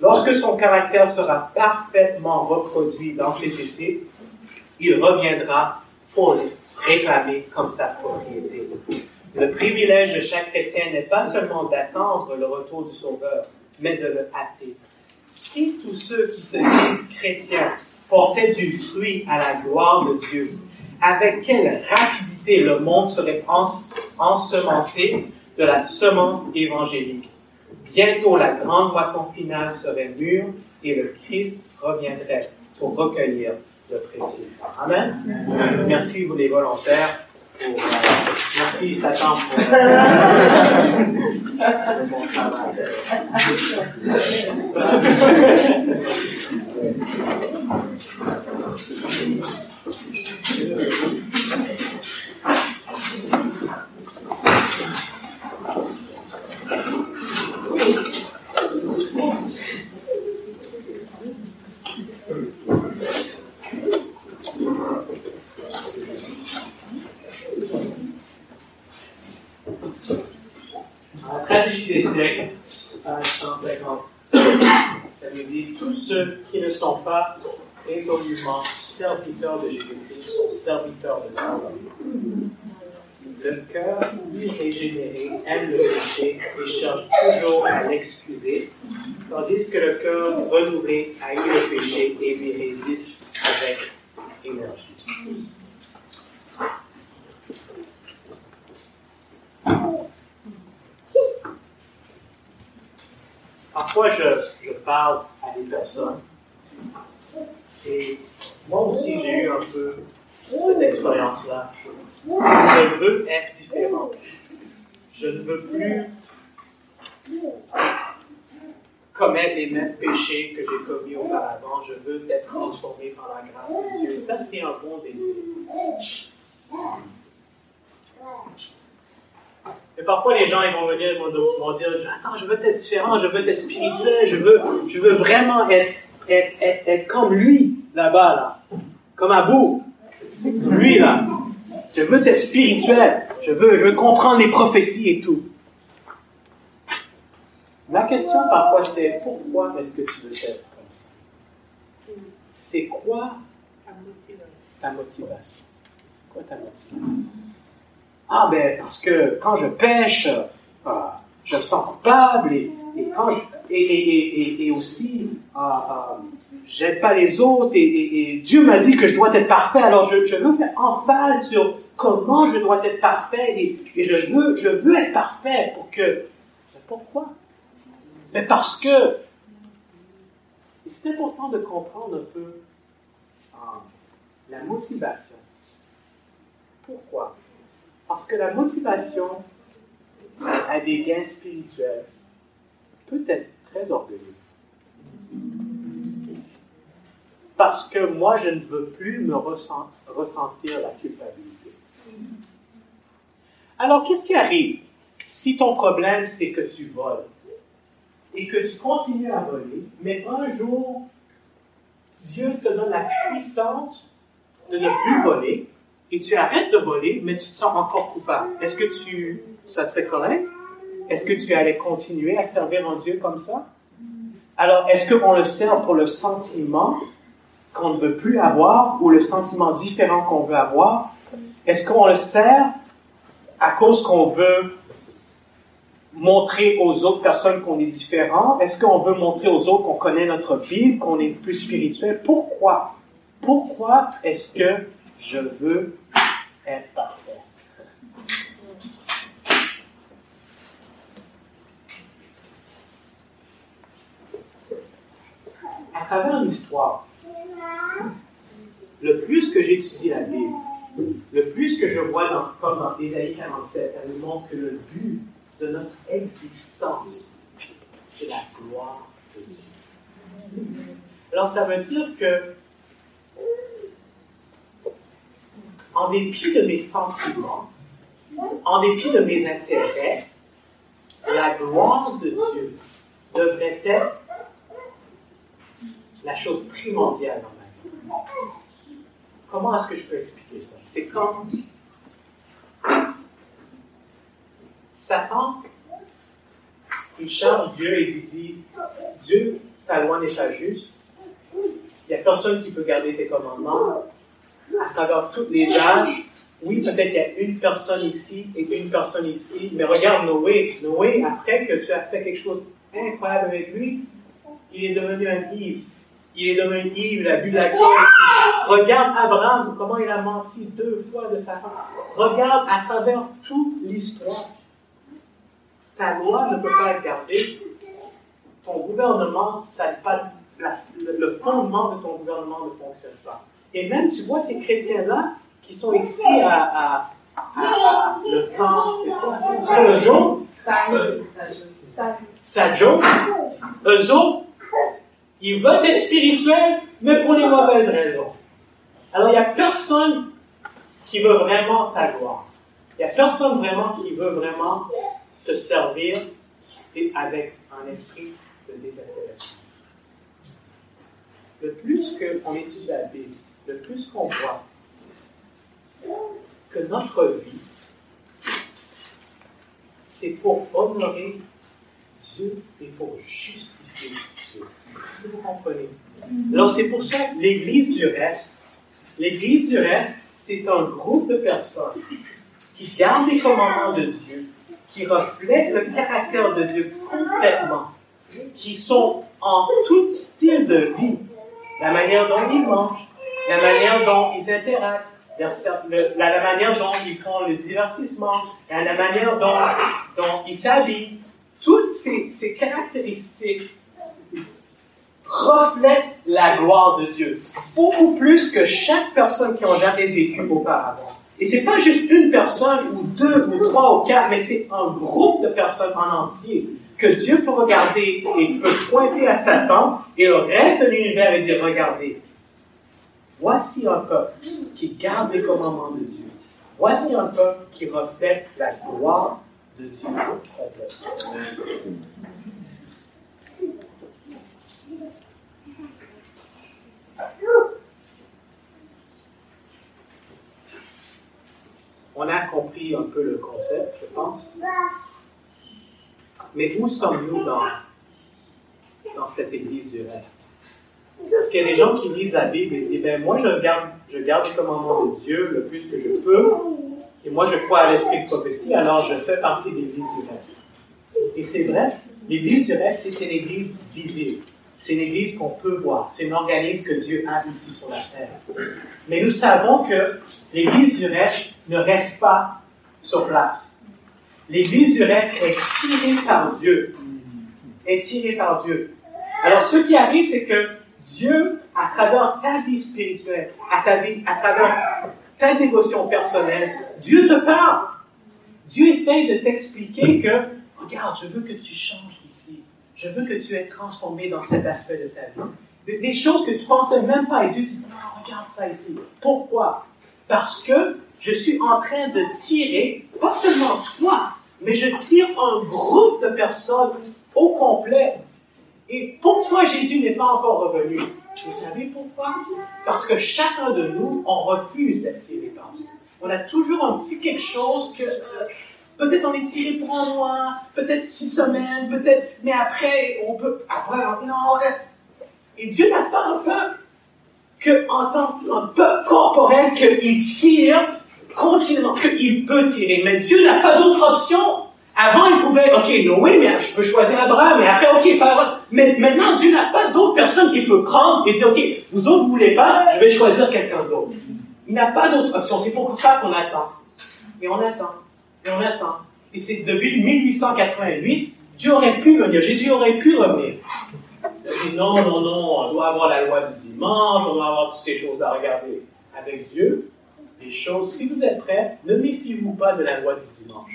Lorsque son caractère sera parfaitement reproduit dans ses disciples, il reviendra pour réclamer comme sa propriété. Le privilège de chaque chrétien n'est pas seulement d'attendre le retour du Sauveur, mais de le hâter. Si tous ceux qui se disent chrétiens portaient du fruit à la gloire de Dieu, avec quelle rapidité le monde serait ensemencé de la semence évangélique. Bientôt la grande moisson finale serait mûre et le Christ reviendrait pour recueillir Amen. Merci vous les volontaires. Euh, merci Satan pour. La tragédie des siècles, page 150, ça nous dit tous ceux qui ne sont pas résolument serviteurs de Jésus-Christ sont serviteurs de Satan. Le cœur irrégénéré aime le péché et cherche toujours à l'excuser, tandis que le cœur renouvelé haït le péché et lui résiste avec énergie. Parfois, je, je parle à des personnes et moi aussi, j'ai eu un peu cette expérience-là. Je veux être différent. Je ne veux plus commettre les mêmes péchés que j'ai commis auparavant. Je veux être transformé par la grâce de Dieu. Ça, c'est un bon désir. Mais parfois, les gens, ils vont venir, ils vont, dire, attends, je veux être différent, je veux être spirituel, je veux, je veux vraiment être, être, être, comme lui, là-bas, là. Comme Abou. Lui, là. Je veux être spirituel. Je veux, je veux comprendre les prophéties et tout. La question parfois c'est pourquoi est-ce que tu veux être comme ça? C'est quoi ta motivation? Quoi ta motivation? Ah ben parce que quand je pêche, euh, je me sens coupable et, et quand je, et, et, et aussi euh, euh, j'aime pas les autres et, Dieu m'a dit que je dois être parfait, alors je, veux faire emphase sur comment je dois être parfait et, je veux je veux être parfait pour que pourquoi? Mais parce que c'est important de comprendre un peu la motivation. Pourquoi? Parce que la motivation à des gains spirituels peut être très orgueilleux parce que moi, je ne veux plus me ressentir la culpabilité. Alors, qu'est-ce qui arrive si ton problème, c'est que tu voles et que tu continues à voler, mais un jour, Dieu te donne la puissance de ne plus voler et tu arrêtes de voler, mais tu te sens encore coupable? Est-ce que tu, ça serait correct? Est-ce que tu allais continuer à servir un Dieu comme ça? Alors, est-ce qu'on le sert pour le sentiment qu'on ne veut plus avoir ou le sentiment différent qu'on veut avoir? Est-ce qu'on le sert à cause qu'on veut montrer aux autres personnes qu'on est différent? Est-ce qu'on veut montrer aux autres qu'on connaît notre Bible, qu'on est plus spirituel? Pourquoi? Pourquoi est-ce que je veux être parfait? À travers l'histoire, le plus que j'étudie la Bible, le plus que je vois dans, comme dans Ésaïe 47, ça nous montre que le but de notre existence, c'est la gloire de Dieu. Alors ça veut dire que, en dépit de mes sentiments, en dépit de mes intérêts, la gloire de Dieu devrait être la chose primordiale dans ma vie. Comment est-ce que je peux expliquer ça? C'est quand Satan, il charge Dieu et lui dit, Dieu, ta loi n'est pas juste. Il n'y a personne qui peut garder tes commandements. À travers tous les âges, oui, peut-être il y a une personne ici et une personne ici, mais regarde Noé. Noé, après que tu as fait quelque chose incroyable avec lui, il est devenu un ivre. Il est devenu ivre, il a bu la cause. Regarde Abraham, comment il a menti deux fois de sa femme. Regarde à travers toute l'histoire. Ta loi ne peut pas être gardée. Ton gouvernement, ça pas, le fondement de ton gouvernement ne fonctionne pas. Et même, tu vois, ces chrétiens-là, qui sont ici à, le camp, c'est quoi? Ça? Saint-Jean? Saint-Jean? Eux autres, ils veulent être spirituels, mais pour les mauvaises raisons. Alors, il n'y a personne qui veut vraiment ta. Il n'y a personne vraiment qui veut vraiment te servir avec un esprit de désintéressement. Le plus qu'on étudie la Bible, le plus qu'on voit que notre vie, c'est pour honorer Dieu et pour justifier. Vous comprenez? Alors c'est pour ça l'Église du reste, l'Église du reste, c'est un groupe de personnes qui gardent les commandements de Dieu, qui reflètent le caractère de Dieu complètement, qui sont en tout style de vie, la manière dont ils mangent, la manière dont ils interagissent, la, manière dont ils font le divertissement, la, la manière dont, ils s'habillent, toutes ces, caractéristiques reflètent la gloire de Dieu, beaucoup plus que chaque personne qui a jamais vécu auparavant. Et c'est pas juste une personne ou deux ou trois ou quatre, mais c'est un groupe de personnes en entier que Dieu peut regarder et peut pointer à Satan et le reste de l'univers et dire regardez, Voici un peuple qui garde les commandements de Dieu. Voici un peuple qui reflète la gloire de Dieu On a compris un peu le concept, je pense. Mais où sommes-nous dans, dans cette église du reste? Parce qu'il y a des gens qui lisent la Bible et disent, ben moi je garde, je garde les commandements de Dieu le plus que je peux, et moi je crois à l'esprit de prophétie, alors je fais partie de l'Église du reste. Et c'est vrai, l'Église du reste, c'est une Église visible. C'est une Église qu'on peut voir. C'est un organisme que Dieu a ici sur la terre. Mais nous savons que l'Église du reste ne reste pas sur place. L'Église du reste est tirée par Dieu. Est tirée par Dieu. Alors, ce qui arrive, c'est que Dieu, à travers ta vie spirituelle, à, ta vie, à travers ta dévotion personnelle, Dieu te parle. Dieu essaye de t'expliquer que, regarde, je veux que tu changes ici. Je veux que tu es transformé dans cet aspect de ta vie. Des choses que tu pensais même pas. Et Dieu dit, non, regarde ça ici. Pourquoi? Parce que je suis en train de tirer, pas seulement toi, mais je tire un groupe de personnes au complet et pourquoi Jésus n'est pas encore revenu Vous savez pourquoi? Parce que chacun de nous, on refuse d'être tiré par Dieu. On a toujours un petit quelque chose que euh, peut-être on est tiré pour un mois, peut-être six semaines, peut-être, mais après on peut, après non. Et Dieu n'a pas un peuple que en tant qu'un peuple corporel qu'il tire continuellement, qu'il peut tirer. Mais Dieu n'a pas d'autre option avant, il pouvait, OK, oui, mais je peux choisir Abraham, mais après, OK, pas Mais maintenant, Dieu n'a pas d'autre personne qui peut prendre et dire, OK, vous autres, vous voulez pas, je vais choisir quelqu'un d'autre. Il n'a pas d'autre option. C'est pour ça qu'on attend. Et on attend. Et on attend. Et c'est depuis 1888, Dieu aurait pu venir, Jésus aurait pu revenir. dit non, non, non, on doit avoir la loi du dimanche, on doit avoir toutes ces choses à regarder. Avec Dieu, les choses, si vous êtes prêts, ne méfiez-vous pas de la loi du dimanche.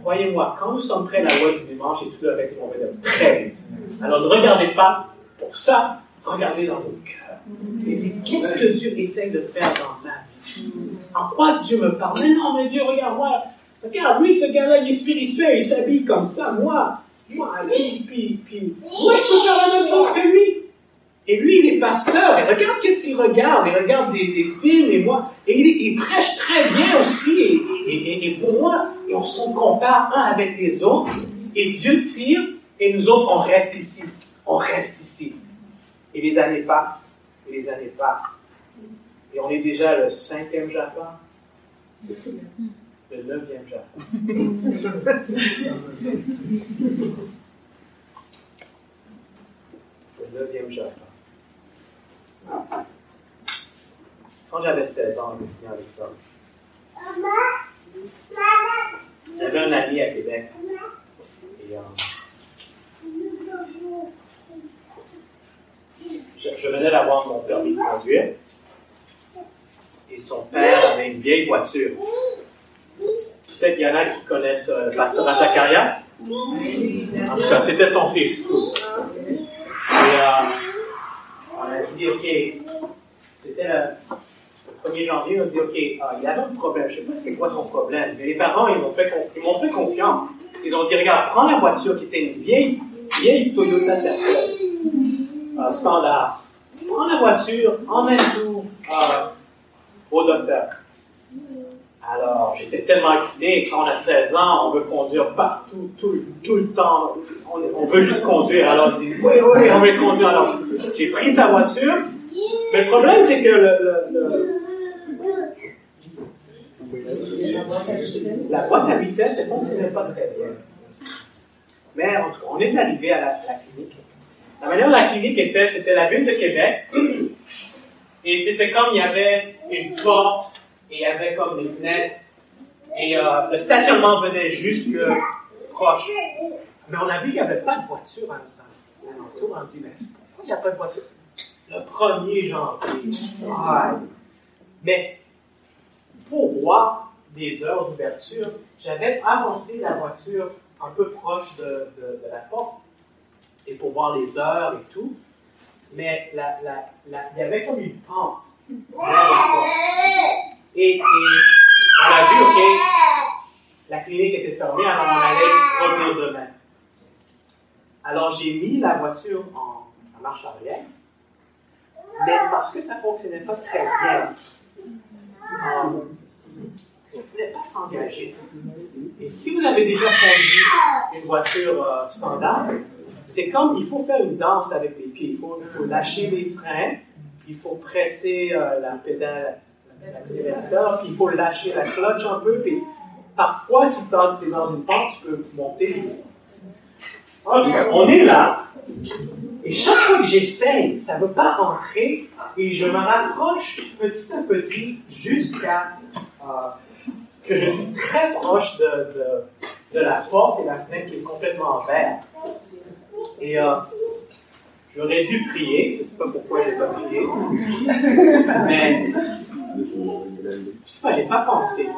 Croyez-moi, quand nous sommes prêts, la loi du dimanche et tout le reste, on va être très vite. Alors ne regardez pas pour ça, regardez dans vos cœurs. Et dites, qu'est-ce que Dieu essaie de faire dans ma vie? En quoi Dieu me parle? Mais non, mais Dieu, regarde-moi. Regarde, lui, ce gars-là, il est spirituel, il s'habille comme ça. Moi, moi, puis, puis, puis, moi, je peux faire la même chose que lui. Et lui, il est pasteur, et regarde qu'est-ce qu'il regarde, il regarde des, des, films, et moi, et il, il prêche très bien aussi, et, et, et, pour moi, et on se compare un avec les autres, et Dieu tire, et nous autres, on reste ici, on reste ici. Et les années passent, et les années passent, et on est déjà le cinquième Jaffa, le neuvième Jaffa. le neuvième Jaffa. Quand j'avais 16 ans, je me avec ça. J'avais un ami à Québec. Et, euh, je, je, venais d'avoir mon permis de conduire. Et son père avait une vieille voiture. Qu'il y en a qui connaissent euh, le pasteur Zakaria. En tout cas, c'était son fils. Et, euh, on a dit, OK, c'était le, 1er janvier, on a dit, OK, ah, il y a un problème, je ne sais pas c'est quoi son problème, mais les parents, ils m'ont fait, confiance. Ils ont dit, regarde, prends la voiture qui était une vieille, vieille Toyota Tercel, euh, standard. Prends la voiture, emmène tout euh, au docteur. Alors, j'étais tellement excité, quand on a 16 ans, on veut conduire partout, tout, le temps. On, veut juste conduire. Alors, oui, oui, on veut conduire. Alors, j'ai pris sa voiture. Mais le problème, c'est que le, la boîte à vitesse, elle ne fonctionnait pas très bien. Mais en tout cas, on est arrivé à la, à la clinique. La manière dont la clinique était, c'était la ville de Québec. Et c'était comme il y avait une porte et il y avait comme des fenêtres. Et euh, le stationnement venait jusque proche. Mais on a vu qu'il n'y avait pas de voiture à l'entour. On dit, mais pourquoi il n'y a pas de voiture? Le 1er janvier. Mais pour voir les heures d'ouverture, j'avais avancé la voiture un peu proche de, de, la porte et pour voir les heures et tout. Mais la, la, il y avait comme une pente. Et, on a vu, OK, la clinique était fermée, alors on allait revenir demain. Alors j'ai mis la voiture en, marche arrière, mais parce que ça ne fonctionnait pas très bien, euh, ça ne voulait pas s'engager. Et si vous avez déjà conduit une voiture euh, standard, c'est comme il faut faire une danse avec les pieds. Il faut, il faut lâcher les freins, il faut presser euh, la pédale l'accélérateur, puis il faut lâcher la clutch un peu, puis parfois, si tu es dans une pente, tu peux monter. On est là, et chaque fois que j'essaye, ça ne veut pas entrer, et je me rapproche petit à petit jusqu'à euh, que je suis très proche de, de, de, la porte et la fenêtre qui est complètement en verre. Et euh, j'aurais dû prier, je ne sais pas pourquoi je n'ai pas prié, mais je sais pas, j'ai pas pensé.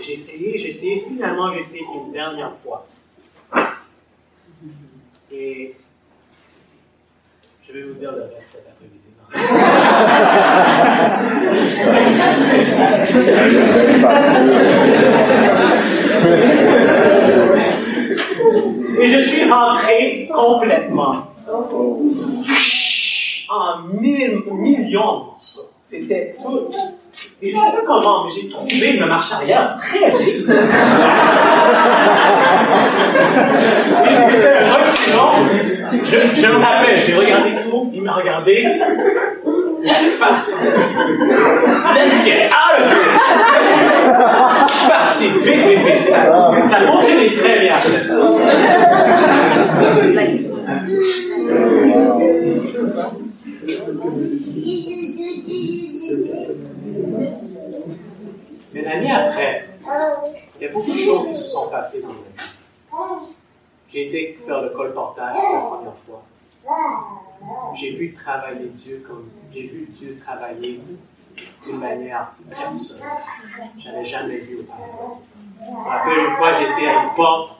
J'ai essayé, j'ai essayé, finalement j'ai essayé une dernière fois. Et je vais vous dire le reste cet après-midi. Et je suis rentré complètement en mille, millions de morceaux. C'était tout. Et je ne sais pas comment, mais j'ai trouvé ma marche arrière très vite. je, je me rappelle, j'ai regardé tout, il m'a regardé. Let's get out of here! Je suis parti vite, vite, vite. Ça, ça fonctionnait très bien. Mais l'année après, il y a beaucoup de choses qui se sont passées dans ma vie. J'ai été faire le colportage pour la première fois. j'ai vu travailler Dieu comme j'ai travailler d'une manière personnelle? Je n'avais jamais vu auparavant. Je une fois, j'étais à une porte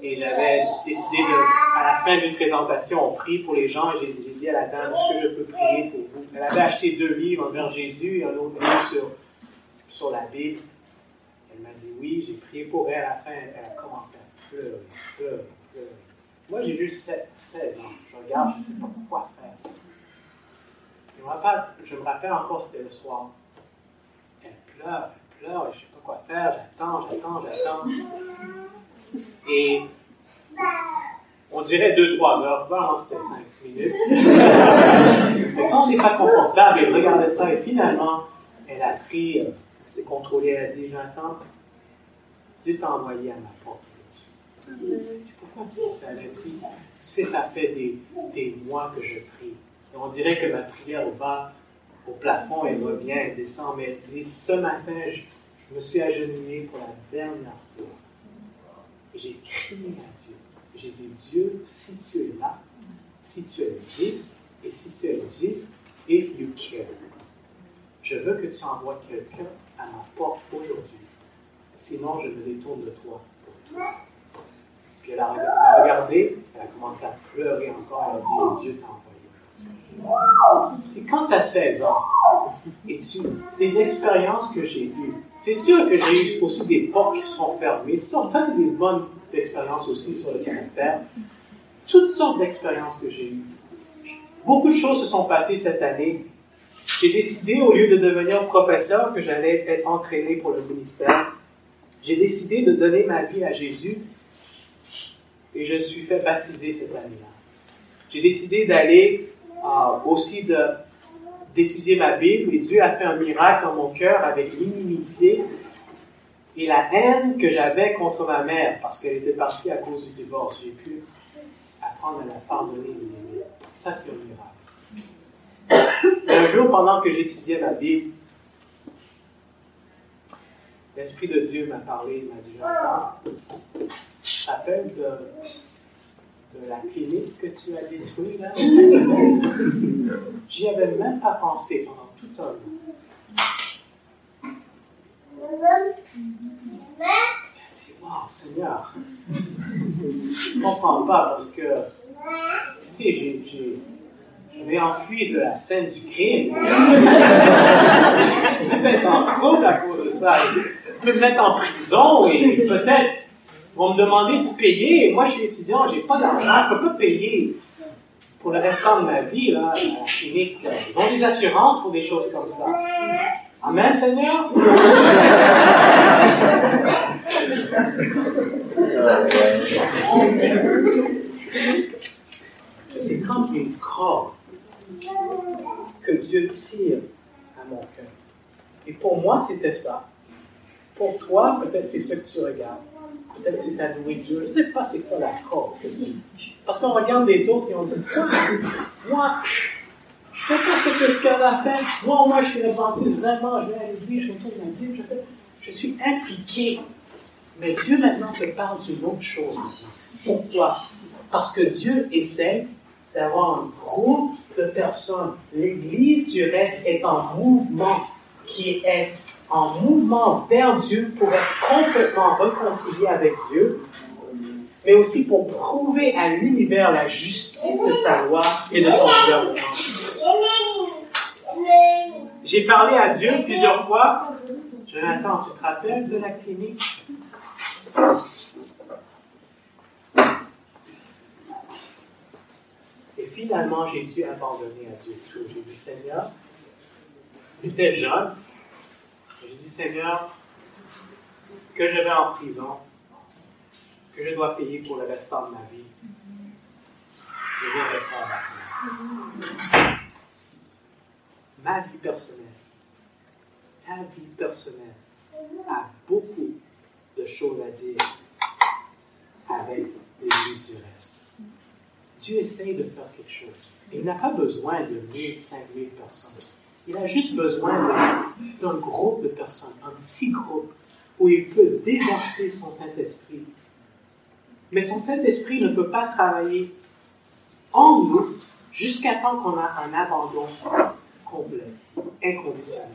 et j'avais décidé de, à la fin d'une présentation, on prie pour les gens et j'ai dit à la dame, est-ce que je peux prier pour vous? Elle avait acheté deux livres, un vers Jésus et un autre livre sur, sur la Bible. Elle m'a dit oui, j'ai prié pour elle. À la fin, elle a commencé à pleurer, pleurer, pleurer. Moi, j'ai juste 16 ans. Je regarde, je ne sais pas quoi faire. Je me rappelle, je me rappelle encore, c'était le soir. Elle pleure, elle pleure, je ne sais pas quoi faire. J'attends, j'attends, j'attends. Et on dirait 2-3 heures. Vraiment, c'était 5 minutes. Mais quand on n'est pas confortable, elle regardait ça, et finalement, elle a pris, elle s'est contrôlée, elle a dit J'attends. Dieu t'a envoyé à ma porte. Pourquoi tu dis ça? Elle dit Tu sais, ça fait des, des mois que je prie. Et on dirait que ma prière va au plafond, elle revient, elle descend. Mais elle dit Ce matin, je, me suis agenouillé pour la dernière fois. Et j'ai crié à Dieu. J'ai dit Dieu, si tu es là, si tu existes, et si tu existes, if you care, je veux que tu envoies quelqu'un à ma porte aujourd'hui. Sinon, je me détourne de toi pour toi. Puis elle a, regardé, elle a commencé à pleurer encore, elle a dit Dieu t'a envoyé. C'est quand tu as 16 ans, et tu, les expériences que j'ai eues, c'est sûr que j'ai eu aussi des portes qui se sont fermées. Ça, c'est des bonnes expériences aussi sur le caractère. Toutes sortes d'expériences que j'ai eues. Beaucoup de choses se sont passées cette année. J'ai décidé, au lieu de devenir professeur, que j'allais être entraîné pour le ministère. J'ai décidé de donner ma vie à Jésus et je suis fait baptiser cette année-là. J'ai décidé d'aller euh, aussi d'étudier ma Bible et Dieu a fait un miracle dans mon cœur avec l'inimitié et la haine que j'avais contre ma mère parce qu'elle était partie à cause du divorce. J'ai pu apprendre à la pardonner. Ça, c'est un miracle. un jour, pendant que j'étudiais ma Bible, l'Esprit de Dieu m'a parlé, il m'a dit, Jonathan, rappelle de, de la clinique que tu as détruite, là. J'y avais même pas pensé pendant tout un an. Dit, wow, Seigneur, je ne comprends pas parce que, tu sais, j'ai, j'ai, je vais enfuir de la scène du crime. je vais être en trouble à cause de ça. Je peux me mettre en prison et peut-être vont me demander de payer. Moi, je suis étudiant, j'ai pas d'argent, je peux pas payer pour le restant de ma vie, là, la clinique. Ils ont des assurances pour des choses comme ça. Amen, Seigneur? C'est quand il croit que Dieu tire à mon cœur. Et pour moi, c'était ça. Pour toi, peut-être c'est ce que tu regardes. Peut-être c'est ta nourriture. Je ne sais pas c'est quoi la corde Parce qu'on regarde les autres et on dit, moi, moi je ne fais pas ce que ce qu'elle a fait. Moi, moi, je suis adventiste, vraiment, je vais à l'église, je retourne à Dieu, je, je suis impliqué. Mais Dieu maintenant te parle d'une autre chose. Pourquoi? Parce que Dieu essaie d'avoir un groupe de personnes. L'Église, du reste, est en mouvement, qui est en mouvement vers Dieu pour être complètement réconcilié avec Dieu, mais aussi pour prouver à l'univers la justice de sa loi et de son gouvernement. J'ai parlé à Dieu plusieurs fois. Jonathan, tu te rappelles de la clinique? Et finalement, j'ai dû abandonner à Dieu tout. J'ai dit, Seigneur, j'étais jeune. J'ai dit, Seigneur, que je vais en prison, que je dois payer pour le restant de ma vie. Je vais répondre à toi. Ma vie personnelle, ta vie personnelle a beaucoup de choses à dire avec l'Église du reste. Dieu essaye de faire quelque chose. Il n'a pas besoin de 1000, 5000 personnes. Il a juste besoin d'un groupe de personnes, un petit groupe, où il peut déverser son Saint-Esprit. Mais son Saint-Esprit ne peut pas travailler en nous jusqu'à temps qu'on a un abandon complet, inconditionnel.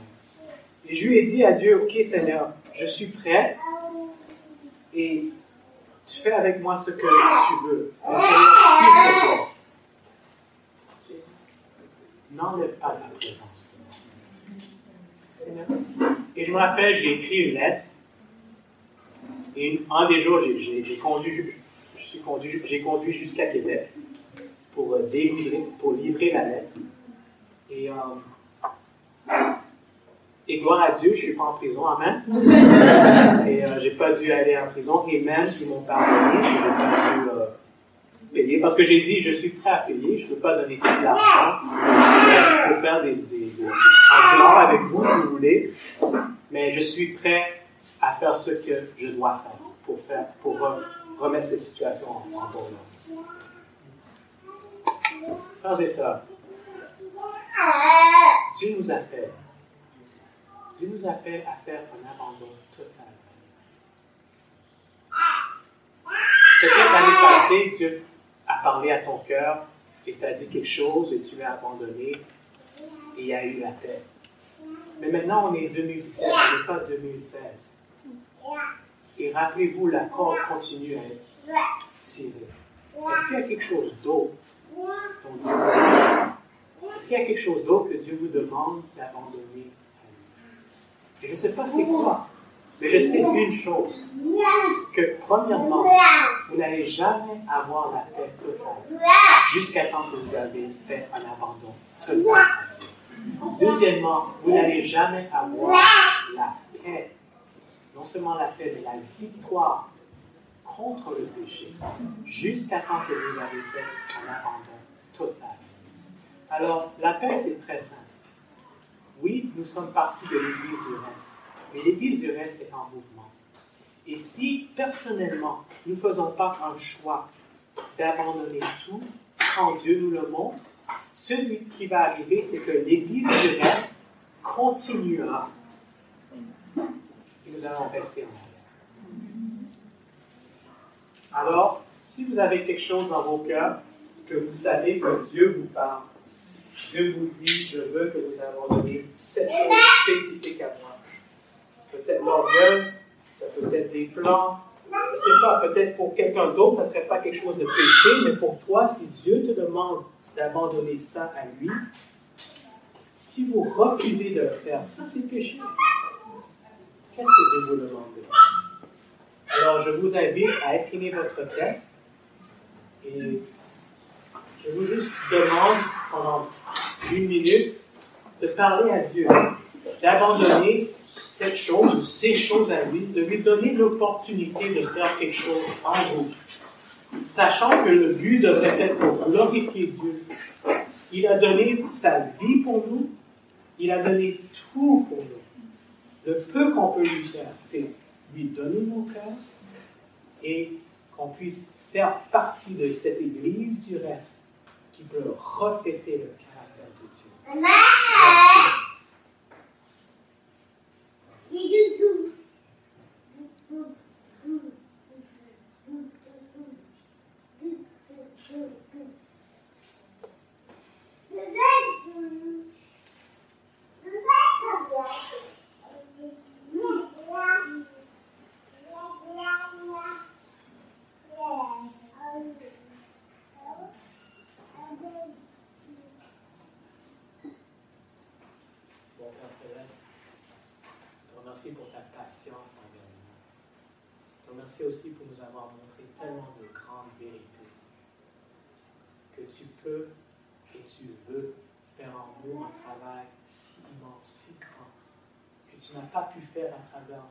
Et je lui ai dit à Dieu, OK Seigneur, je suis prêt et tu fais avec moi ce que tu veux. Seigneur, s'il te plaît, n'enlève pas ta présence. Et je me rappelle, j'ai écrit une lettre. Et un des jours, j'ai conduit, conduit, j'ai conduit jusqu'à Québec pour euh, délivrer, pour livrer la lettre. Et, euh, et gloire à Dieu, je ne suis pas en prison, amen. Et euh, j'ai pas dû aller en prison. Et même s'ils m'ont pardonné, je n'ai pas dû euh, payer. Parce que j'ai dit, je suis prêt à payer, je ne peux pas donner tout l'argent. Peux faire des, des, des, avec vous si vous voulez. Mais je suis prêt à faire ce que je dois faire pour, pour remettre cette situation en bon ordre. Frères et sœurs, Dieu nous appelle. Dieu nous appelle à faire un abandon total. Peut-être l'année passée, Dieu a parlé à ton cœur et t'a dit quelque chose et tu l'as abandonné et il y a eu la paix. Mais maintenant, on est 2017, on n'est pas 2016. Et rappelez-vous, la corde continue à être tirée. Est-ce qu'il y a quelque chose d'autre dont Dieu Est-ce qu'il y a quelque chose d'autre que Dieu vous demande d'abandonner Et je ne sais pas c'est quoi, mais je sais une chose, que premièrement, vous n'allez jamais avoir la paix totale jusqu'à temps que vous avez fait un abandon total. Deuxièmement, vous n'allez jamais avoir la paix, non seulement la paix, mais la victoire contre le péché, jusqu'à temps que vous avez fait un abandon total. Alors, la paix, c'est très simple. Oui, nous sommes partis de l'Église du reste, mais l'Église du reste est en mouvement. Et si, personnellement, nous ne faisons pas un choix d'abandonner tout quand Dieu nous le montre, celui qui va arriver, c'est que l'Église du reste continuera. Et nous allons rester en arrière. Alors, si vous avez quelque chose dans vos cœurs, que vous savez que Dieu vous parle, Dieu vous dit, je veux que vous abandonniez cette chose spécifique à moi. Peut-être l'orgueil, ça peut être des plans, je ne sais pas, peut-être pour quelqu'un d'autre, ça ne serait pas quelque chose de péché, mais pour toi, si Dieu te demande d'abandonner ça à lui, si vous refusez de le faire, ça c'est péché. Qu'est-ce que Dieu vous demande? Alors je vous invite à incliner votre tête et je vous demande pendant une minute de parler à Dieu, d'abandonner cette chose ou ces choses à lui, de lui donner l'opportunité de faire quelque chose en vous sachant que le but devrait être pour glorifier Dieu. Il a donné sa vie pour nous, il a donné tout pour nous. Le peu qu'on peut lui faire, c'est lui donner nos cœurs et qu'on puisse faire partie de cette Église du reste qui peut refléter le caractère de Dieu. Pour ta patience envers nous. Je remercie aussi pour nous avoir montré tellement de grandes vérités que tu peux et tu veux en nous un travail si immense, si grand, que tu n'as pas pu faire à travers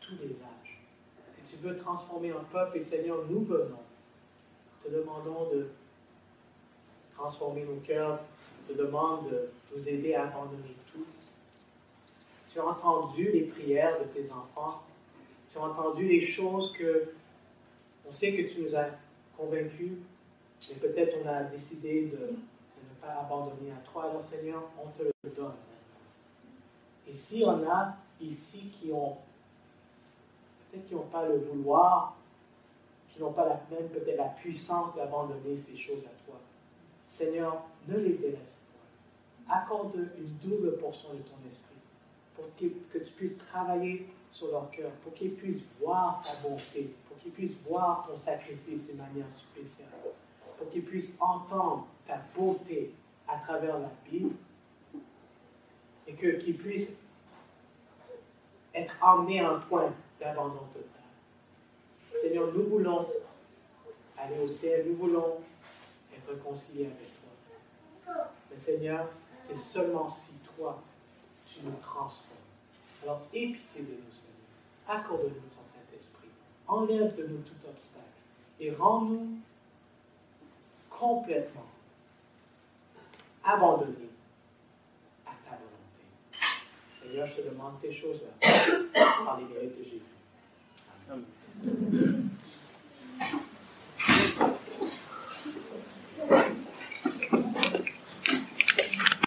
tous les âges, que tu veux transformer un peuple et Seigneur, nous venons. Te demandons de transformer nos cœurs, te demande de nous aider à abandonner tout tu as entendu les prières de tes enfants. Tu as entendu les choses que on sait que tu nous as convaincus, mais peut-être on a décidé de, pas abandonner à toi. Alors Seigneur, on te le donne. Et si on a ici qui ont peut-être qui n'ont pas le vouloir, qui n'ont pas la même peut-être la puissance d'abandonner ces choses à toi, Seigneur, ne les délaisse pas. Accorde une double portion de ton esprit pour que, que tu puisses travailler sur leur cœur, pour qu'ils puissent voir ta bonté, pour qu'ils puissent voir ton sacrifice de manière spéciale, pour qu'ils puissent entendre ta beauté à travers la Bible et qu'ils puissent être emmenés à un point d'abandon total. Seigneur, nous voulons aller au ciel, nous voulons être réconciliés avec toi. Mais Seigneur, c'est seulement si toi, tu nous transformes. Alors, aie pitié de nous, Seigneur. Accorde-nous ton Saint-Esprit. Enlève de nous tout obstacle et rends-nous complètement abandonnés à ta volonté. Seigneur, je te demande ces choses-là par les mérites de Jésus. Amen.